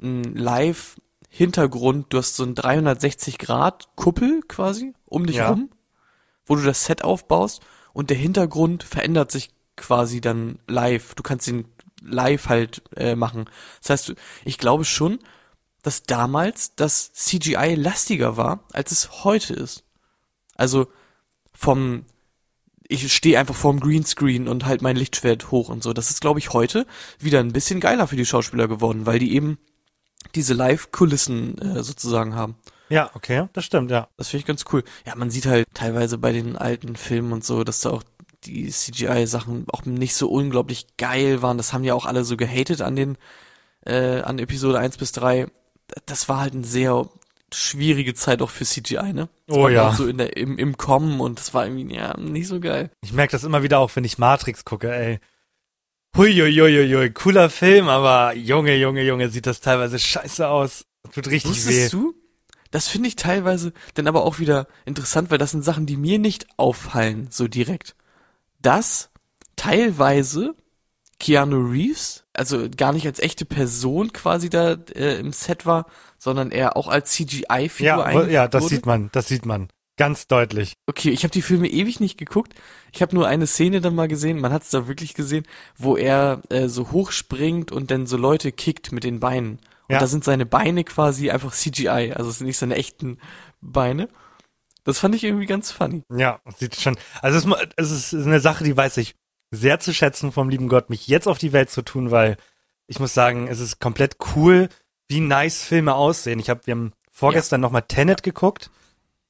ein Live-Hintergrund, du hast so ein 360-Grad-Kuppel quasi um dich Ja. rum, wo du das Set aufbaust und der Hintergrund verändert sich quasi dann live. Du kannst ihn live halt äh, machen. Das heißt, ich glaube schon, dass damals das CGI lastiger war, als es heute ist. Also vom ich stehe einfach vorm Greenscreen und halt mein Lichtschwert hoch und so. Das ist, glaube ich, heute wieder ein bisschen geiler für die Schauspieler geworden, weil die eben diese Live-Kulissen äh, sozusagen haben. Ja, okay, das stimmt, ja. Das finde ich ganz cool. Ja, man sieht halt teilweise bei den alten Filmen und so, dass da auch die CGI-Sachen auch nicht so unglaublich geil waren. Das haben ja auch alle so gehatet an den, äh, an Episode 1 bis 3. Das war halt eine sehr schwierige Zeit auch für CGI, ne? Das Oh ja. auch So in der, im, im Kommen und das war irgendwie, ja, nicht so geil. Ich merke das immer wieder auch, wenn ich Matrix gucke, ey. Huiuiuiui, cooler Film, aber Junge, Junge, Junge, sieht das teilweise scheiße aus. Tut richtig weh. Wusstest du, das finde ich teilweise dann aber auch wieder interessant, weil das sind Sachen, die mir nicht auffallen, so direkt. Dass teilweise Keanu Reeves, also gar nicht als echte Person quasi da äh, im Set war, sondern er auch als CGI-Figur Ja, ja, das wurde. sieht man, das sieht man. Ganz deutlich. Okay, ich habe die Filme ewig nicht geguckt. Ich habe nur eine Szene dann mal gesehen, man hat es da wirklich gesehen, wo er äh, so hochspringt und dann so Leute kickt mit den Beinen. Und Ja. da sind seine Beine quasi einfach CGI, also es sind nicht seine echten Beine. Das fand ich irgendwie ganz funny. Ja, sieht schon. Also es, mu- es ist eine Sache, die weiß ich sehr zu schätzen vom lieben Gott, mich jetzt auf die Welt zu tun, weil ich muss sagen, es ist komplett cool, wie nice Filme aussehen. Ich habe, wir haben vorgestern noch mal Tenet geguckt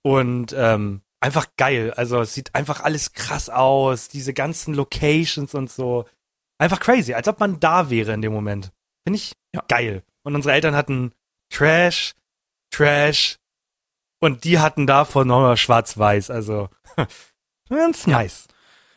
und ähm, einfach geil. Also es sieht einfach alles krass aus, diese ganzen Locations und so. Einfach crazy, als ob man da wäre in dem Moment. Finde ich Ja. geil. Und unsere Eltern hatten Trash, Trash und die hatten davon nochmal schwarz-weiß. Also ganz Ja. nice.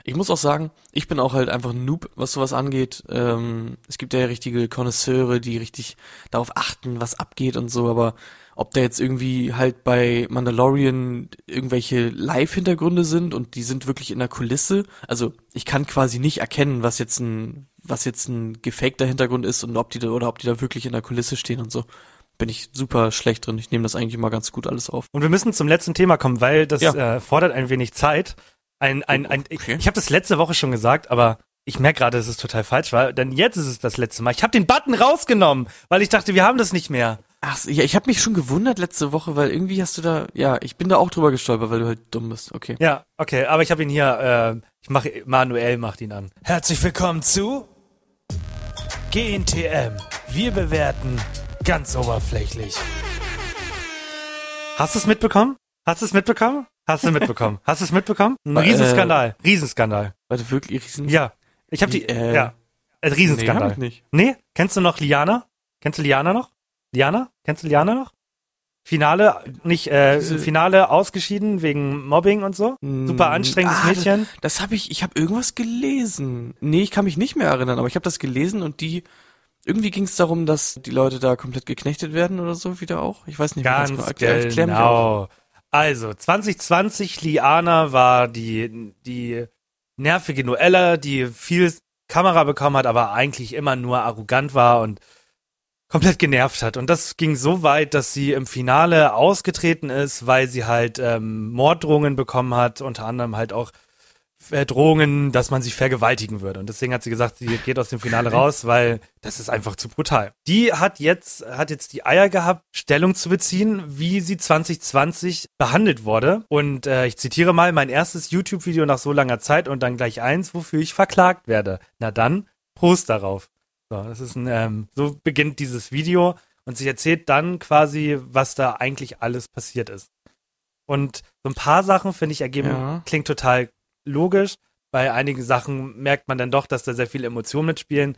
Ich muss auch sagen, ich bin auch halt einfach ein Noob, was sowas angeht. Ähm, es gibt ja richtige Konnoisseure, die richtig darauf achten, was abgeht und so, aber ob da jetzt irgendwie halt bei Mandalorian irgendwelche Live-Hintergründe sind und die sind wirklich in der Kulisse, also ich kann quasi nicht erkennen, was jetzt ein, was jetzt ein gefakter Hintergrund ist und ob die da, oder ob die da wirklich in der Kulisse stehen und so. Bin ich super schlecht drin. Ich nehme das eigentlich immer ganz gut alles auf. Und wir müssen zum letzten Thema kommen, weil das Ja. äh, fordert ein wenig Zeit. Ein, ein, ein, ich Okay. ich habe das letzte Woche schon gesagt, aber ich merke gerade, dass es total falsch war, denn jetzt ist es das letzte Mal. Ich habe den Button rausgenommen, weil ich dachte, wir haben das nicht mehr. Ach, ja, ich habe mich schon gewundert letzte Woche, weil irgendwie hast du da, ja, ich bin da auch drüber gestolpert, weil du halt dumm bist. Okay. Ja, okay, aber ich habe ihn hier, äh, ich mache manuell macht ihn an. Herzlich willkommen zu GNTM. Wir bewerten ganz oberflächlich. Hast du es mitbekommen? Hast du es mitbekommen? Hast du mitbekommen? Hast du es mitbekommen? Ein Äh, Riesenskandal. Riesenskandal. Warte, wirklich riesen. Ja. Ich habe die, Äh, ja. Ein nee, hab Riesenskandal. ich nicht. Nee, kennst du noch Liana? Kennst du Liana noch? Liana? Kennst du Liana noch? Finale, nicht, äh, Diese- Finale ausgeschieden wegen Mobbing und so? Super anstrengendes Ah, Mädchen. Das habe ich, ich habe irgendwas gelesen. Nee, ich kann mich nicht mehr erinnern, aber ich habe das gelesen und die, irgendwie ging es darum, dass die Leute da komplett geknechtet werden oder so wieder auch. Ich weiß nicht Ganz genau. Erklär, erklär genau. Also, 2020, Liana war die, die nervige Noella, die viel Kamera bekommen hat, aber eigentlich immer nur arrogant war und komplett genervt hat. Und das ging so weit, dass sie im Finale ausgetreten ist, weil sie halt ähm, Morddrohungen bekommen hat, unter anderem halt auch Drohungen, dass man sie vergewaltigen würde. Und deswegen hat sie gesagt, sie geht aus dem Finale raus, weil das ist einfach zu brutal. Die hat jetzt, hat jetzt die Eier gehabt, Stellung zu beziehen, wie sie 2020 behandelt wurde. Und äh, ich zitiere mal mein erstes YouTube-Video nach so langer Zeit und dann gleich eins, wofür ich verklagt werde. Na dann, Prost darauf. So, das ist ein, ähm, so beginnt dieses Video und sie erzählt dann quasi, was da eigentlich alles passiert ist. Und so ein paar Sachen, finde ich, ergeben, Ja. klingt total logisch. Bei einigen Sachen merkt man dann doch, dass da sehr viele Emotionen mitspielen.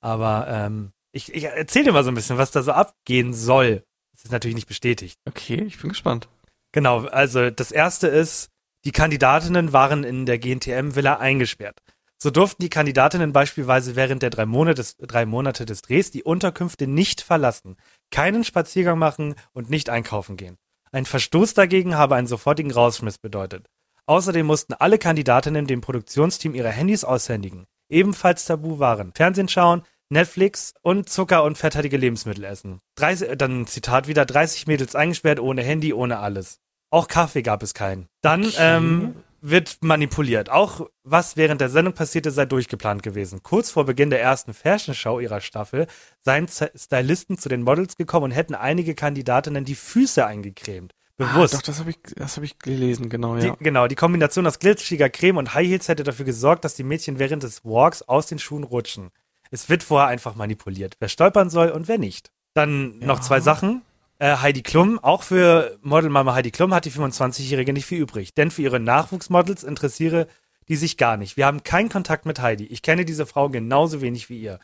Aber ähm, ich, ich erzähle dir mal so ein bisschen, was da so abgehen soll. Das ist natürlich nicht bestätigt. Okay, ich bin gespannt. Genau, also das erste ist, die Kandidatinnen waren in der GNTM-Villa eingesperrt. So durften die Kandidatinnen beispielsweise während der drei Monate, des, drei Monate des Drehs die Unterkünfte nicht verlassen, keinen Spaziergang machen und nicht einkaufen gehen. Ein Verstoß dagegen habe einen sofortigen Rausschmiss bedeutet. Außerdem mussten alle Kandidatinnen dem Produktionsteam ihre Handys aushändigen. Ebenfalls tabu waren Fernsehen schauen, Netflix und Zucker und fetthaltige Lebensmittel essen. 30, dann Zitat wieder, 30 Mädels eingesperrt, ohne Handy, ohne alles. Auch Kaffee gab es keinen. Dann ähm, wird manipuliert. Auch was während der Sendung passierte, sei durchgeplant gewesen. Kurz vor Beginn der ersten Fashion Show ihrer Staffel seien Stylisten zu den Models gekommen und hätten einige Kandidatinnen die Füße eingecremt. Bewusst. Ah, doch, das habe ich, das habe ich gelesen, genau, Die, ja. Genau, die Kombination aus glitschiger Creme und High Heels hätte dafür gesorgt, dass die Mädchen während des Walks aus den Schuhen rutschen. Es wird vorher einfach manipuliert, wer stolpern soll und wer nicht. Dann noch zwei Sachen. Äh, Heidi Klum, auch für Modelmama Heidi Klum hat die 25-Jährige nicht viel übrig, denn für ihre Nachwuchsmodels interessiere die sich gar nicht. Wir haben keinen Kontakt mit Heidi. Ich kenne diese Frau genauso wenig wie ihr.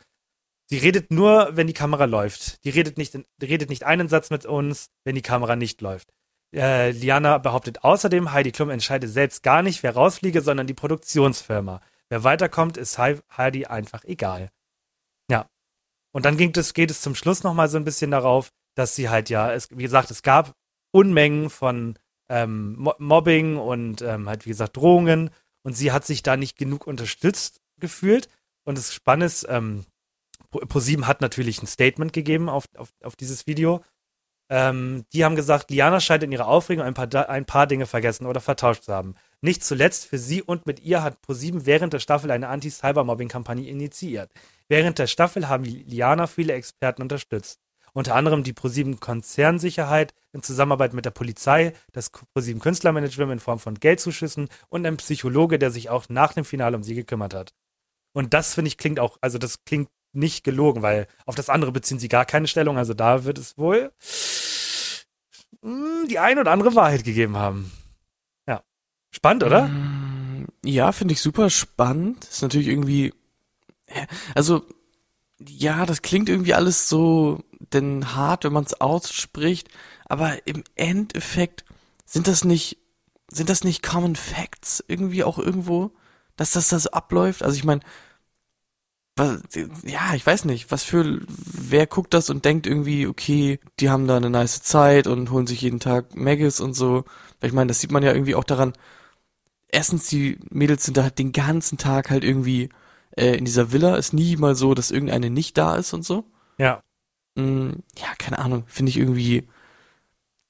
Sie redet nur, wenn die Kamera läuft. Die redet nicht, die redet nicht einen Satz mit uns, wenn die Kamera nicht läuft. Äh, Liana behauptet außerdem, Heidi Klum entscheide selbst gar nicht, wer rausfliege, sondern die Produktionsfirma. Wer weiterkommt, ist Hei- Heidi einfach egal. Ja. Und dann ging es, geht es zum Schluss nochmal so ein bisschen darauf, dass sie halt ja, es, wie gesagt, es gab Unmengen von ähm, Mo Mobbing und ähm, halt, wie gesagt, Drohungen. Und sie hat sich da nicht genug unterstützt gefühlt. Und das Spannende ist, ähm, ProSieben hat natürlich ein Statement gegeben auf, auf, auf dieses Video. Ähm, die haben gesagt, Liana scheint in ihrer Aufregung ein paar, ein paar Dinge vergessen oder vertauscht zu haben. Nicht zuletzt für sie und mit ihr hat ProSieben während der Staffel eine Anti-Cybermobbing-Kampagne initiiert. Während der Staffel haben Liana viele Experten unterstützt. Unter anderem die ProSieben Konzernsicherheit in Zusammenarbeit mit der Polizei, das ProSieben Künstlermanagement in Form von Geldzuschüssen und ein Psychologe, der sich auch nach dem Finale um sie gekümmert hat. Und das finde ich klingt auch, also das klingt nicht gelogen, weil auf das andere beziehen sie gar keine Stellung. Also da wird es wohl mh, hm, die ein oder andere Wahrheit gegeben haben. Ja. Spannend, oder? Mm, ja, finde ich super spannend. Ist natürlich irgendwie, also, ja, das klingt irgendwie alles so denn hart, wenn man es ausspricht, aber im Endeffekt sind das nicht, sind das nicht Common Facts irgendwie auch irgendwo, dass das das abläuft? Also ich meine, was, ja, ich weiß nicht, was für, wer guckt das und denkt irgendwie, okay, die haben da eine nice Zeit und holen sich jeden Tag Maggis und so. Ich meine, das sieht man ja irgendwie auch daran. Erstens, die Mädels sind da halt den ganzen Tag halt irgendwie äh, in dieser Villa. Ist nie mal so, dass irgendeine nicht da ist und so. Ja. Mm, ja, keine Ahnung, finde ich irgendwie,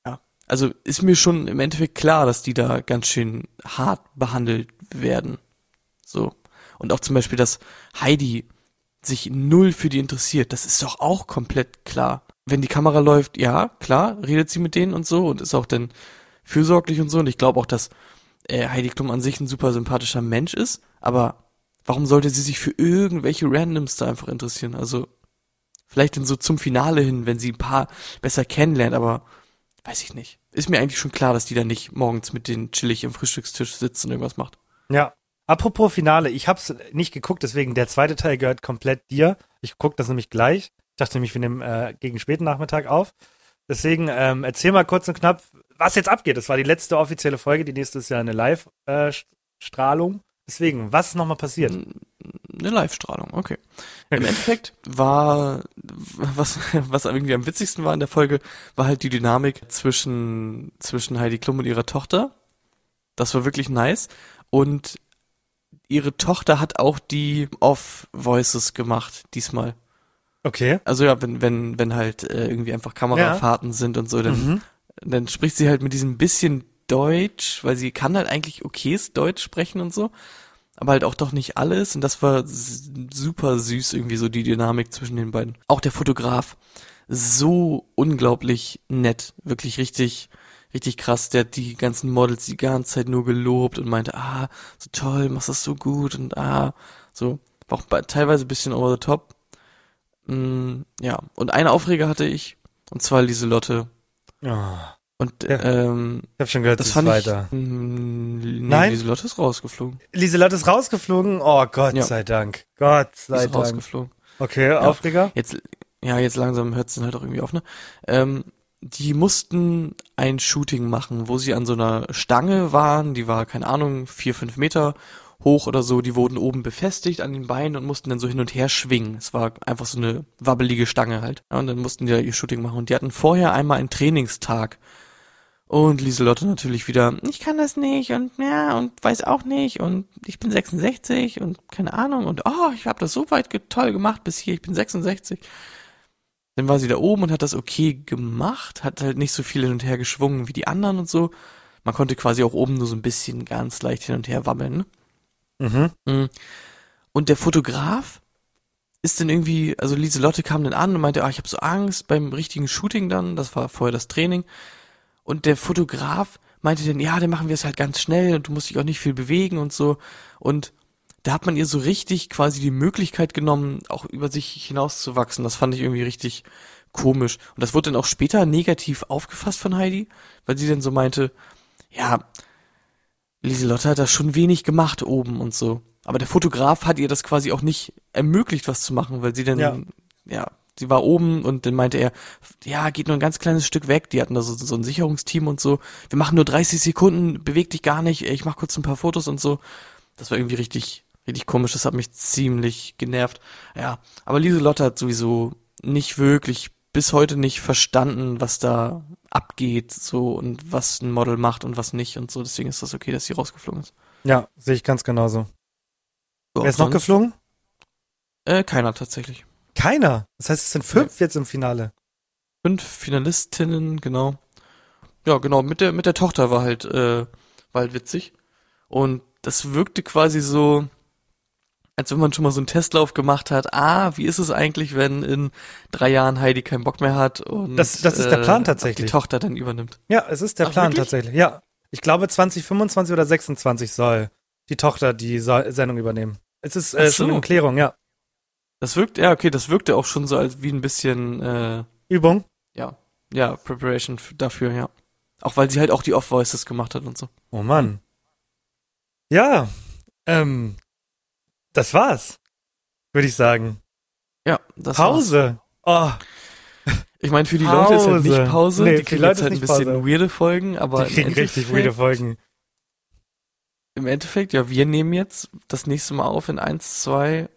ja. Also ist mir schon im Endeffekt klar, dass die da ganz schön hart behandelt werden. So. Und auch zum Beispiel, dass Heidi sich null für die interessiert, das ist doch auch komplett klar. Wenn die Kamera läuft, ja, klar, redet sie mit denen und so und ist auch dann fürsorglich und so. Und ich glaube auch, dass äh, Heidi Klum an sich ein super sympathischer Mensch ist, aber warum sollte sie sich für irgendwelche Randoms da einfach interessieren? Also, vielleicht dann so zum Finale hin, wenn sie ein paar besser kennenlernt, aber weiß ich nicht. Ist mir eigentlich schon klar, dass die da nicht morgens mit denen chillig am Frühstückstisch sitzt und irgendwas macht. Ja, Apropos Finale, ich habe es nicht geguckt, deswegen der zweite Teil gehört komplett dir. Ich gucke das nämlich gleich. Ich dachte nämlich, wir nehmen äh, gegen späten Nachmittag auf. Deswegen ähm, erzähl mal kurz und knapp, was jetzt abgeht. Das war die letzte offizielle Folge, die nächste ist ja eine Live-Strahlung. Äh, Deswegen, was ist nochmal passiert? Eine Live-Strahlung, okay. Im Endeffekt war, was, was irgendwie am witzigsten war in der Folge, war halt die Dynamik zwischen, zwischen Heidi Klum und ihrer Tochter. Das war wirklich nice. Und ihre Tochter hat auch die Off-Voices gemacht, diesmal. Okay. Also ja, wenn, wenn, wenn halt äh, irgendwie einfach Kamerafahrten ja. sind und so, dann, mhm. dann spricht sie halt mit diesem bisschen Deutsch, weil sie kann halt eigentlich okayes Deutsch sprechen und so, aber halt auch doch nicht alles und das war super süß irgendwie so die Dynamik zwischen den beiden. Auch der Fotograf, so unglaublich nett, wirklich richtig, richtig krass. Der hat die ganzen Models die ganze Zeit nur gelobt und meinte, ah, so toll, machst das so gut und ah, so. War auch teilweise ein bisschen over the top. Mm, ja, und eine Aufreger hatte ich, und zwar Lieselotte. Oh. Und ja. ähm, ich habe schon gehört, das fand weiter. Ich, mm, nee, Nein, Lieselotte ist rausgeflogen. Lieselotte ist rausgeflogen? Oh Gott ja. sei Dank. Gott sei ist Dank. rausgeflogen. Okay, ja. Aufreger? Jetzt, ja, jetzt langsam hört es dann halt auch irgendwie auf, ne? Ähm, die mussten ein Shooting machen, wo sie an so einer Stange waren, die war, keine Ahnung, vier, fünf Meter hoch oder so, die wurden oben befestigt an den Beinen und mussten dann so hin und her schwingen. Es war einfach so eine wabbelige Stange halt. Ja, und dann mussten die da ihr Shooting machen. Und die hatten vorher einmal einen Trainingstag. Und Lieselotte natürlich wieder, ich kann das nicht und ja, und weiß auch nicht und ich bin 66 und keine Ahnung und oh, ich habe das so weit toll gemacht bis hier, ich bin 66. Dann war sie da oben und hat das okay gemacht, hat halt nicht so viel hin und her geschwungen wie die anderen und so. Man konnte quasi auch oben nur so ein bisschen ganz leicht hin und her wabbeln. Ne? Mhm. mhm. Und der Fotograf ist dann irgendwie, also Lieselotte kam dann an und meinte, ah, ich habe so Angst beim richtigen Shooting dann, das war vorher das Training. Und der Fotograf meinte dann, ja, dann machen wir es halt ganz schnell und du musst dich auch nicht viel bewegen und so. Und da hat man ihr so richtig quasi die Möglichkeit genommen, auch über sich hinauszuwachsen. Das fand ich irgendwie richtig komisch. Und das wurde dann auch später negativ aufgefasst von Heidi, weil sie dann so meinte, ja, Lieselotte hat da schon wenig gemacht oben und so. Aber der Fotograf hat ihr das quasi auch nicht ermöglicht, was zu machen, weil sie dann, ja, ja sie war oben und dann meinte er, ja, geht nur ein ganz kleines Stück weg. Die hatten da so, so ein Sicherungsteam und so. Wir machen nur 30 Sekunden, beweg dich gar nicht. Ich mach kurz ein paar Fotos und so. Das war irgendwie richtig, richtig komisch. Das hat mich ziemlich genervt. Ja, aber Lieselotte hat sowieso nicht wirklich bis heute nicht verstanden, was da abgeht, so und was ein Model macht und was nicht und so. Deswegen ist das okay, dass sie rausgeflogen ist. Ja, sehe ich ganz genauso. So, Wer ist noch geflogen? Äh, keiner tatsächlich. Keiner. Das heißt, es sind fünf jetzt im Finale. Fünf Finalistinnen, genau. Ja, genau, mit der, mit der Tochter war halt, äh, war halt witzig. Und das wirkte quasi so, als wenn man schon mal so einen Testlauf gemacht hat. Ah, wie ist es eigentlich, wenn in drei Jahren Heidi keinen Bock mehr hat und Das- das ist der Plan äh, tatsächlich. Die Tochter dann übernimmt. Ja, es ist der Ach, Plan wirklich? tatsächlich. Ja. Ich glaube, 2025 oder 26 soll die Tochter die so Sendung übernehmen. Es ist äh, so. schon in Klärung, ja. Das wirkt, ja, okay, das wirkte auch schon so als wie ein bisschen, äh, Übung. ja, ja, Preparation dafür, ja. Auch weil sie halt auch die Off-Voices gemacht hat und so. Oh Mann. Ja, ähm, das war's, würde ich sagen. Ja, das war's. Pause. Oh, Ich meine, für die Leute ist halt Pause. nicht Pause, Nee, die kriegen jetzt halt ein bisschen Pause. weirde Folgen, aber die kriegen richtig weirde Folgen. Im Endeffekt, ja, wir nehmen jetzt das nächste Mal auf in eins, zwei,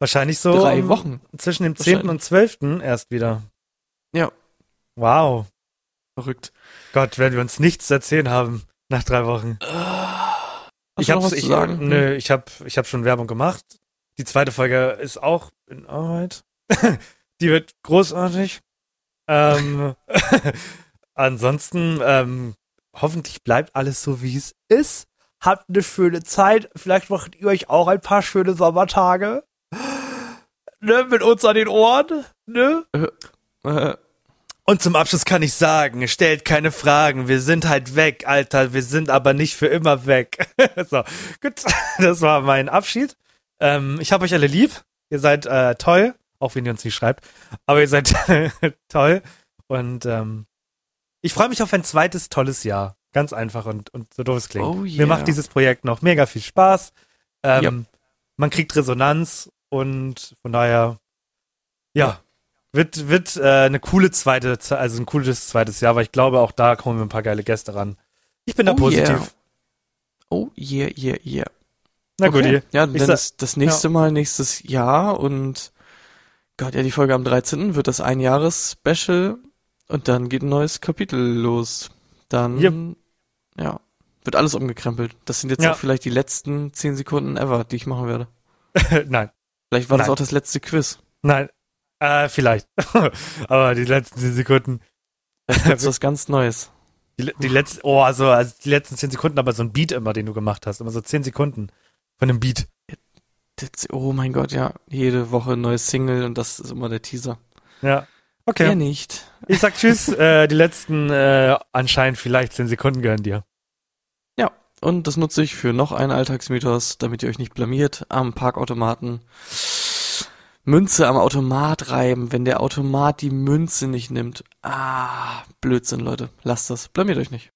Wahrscheinlich so drei Wochen. zwischen dem 10. und 12. erst wieder. Ja. Wow. Verrückt. Gott, werden wir uns nichts zu erzählen haben nach drei Wochen. Hast ich was ich, sagen? Nö, ich hab, ich hab schon Werbung gemacht. Die zweite Folge ist auch in Arbeit. Die wird großartig. Ähm, ansonsten, ähm, hoffentlich bleibt alles so, wie es ist. Habt eine schöne Zeit. Vielleicht macht ihr euch auch ein paar schöne Sommertage. Ne, mit uns an den Ohren. Ne? Äh, Und zum Abschluss kann ich sagen, stellt keine Fragen. Wir sind halt weg, Alter. Wir sind aber nicht für immer weg. so, gut. Das war mein Abschied. Ähm, ich habe euch alle lieb. Ihr seid äh, toll, auch wenn ihr uns nicht schreibt. Aber ihr seid toll. Und ähm, ich freue mich auf ein zweites tolles Jahr. Ganz einfach und, und so doof es klingt. Oh Mir yeah. macht dieses Projekt noch mega viel Spaß. Ähm, Ja. Man kriegt Resonanz und von daher, ja, wird, wird äh, eine coole zweite, also ein cooles zweites Jahr, weil ich glaube, auch da kommen wir ein paar geile Gäste ran. Ich bin da Oh positiv. yeah. oh, yeah, yeah, yeah. Na gut, okay. ihr- Ja, dann ist das nächste Mal nächstes Jahr und Gott, ja, die Folge am 13. wird das Ein-Jahres-Special und dann geht ein neues Kapitel los. Dann, Yep. ja, wird alles umgekrempelt. Das sind jetzt Ja. auch vielleicht die letzten 10 Sekunden ever, die ich machen werde. nein, Vielleicht war das Nein. auch das letzte Quiz. nein, äh, vielleicht. Aber die letzten zehn Sekunden, Vielleicht wird's was ganz Neues. die, die letzten, oh, also, also die letzten zehn Sekunden, aber so ein Beat immer, den du gemacht hast, immer so zehn Sekunden von einem Beat. Das, oh mein Gott, ja, jede Woche ein neues Single und das ist immer der Teaser. Ja. Ja, Okay. nicht. Ich sag Tschüss. äh, die letzten äh, anscheinend vielleicht zehn Sekunden gehören dir. Und das nutze ich für noch einen Alltagsmythos, damit ihr euch nicht blamiert am Parkautomaten. Münze am Automat reiben, wenn der Automat die Münze nicht nimmt. Ah, Blödsinn, Leute. Lasst das. Blamiert euch nicht.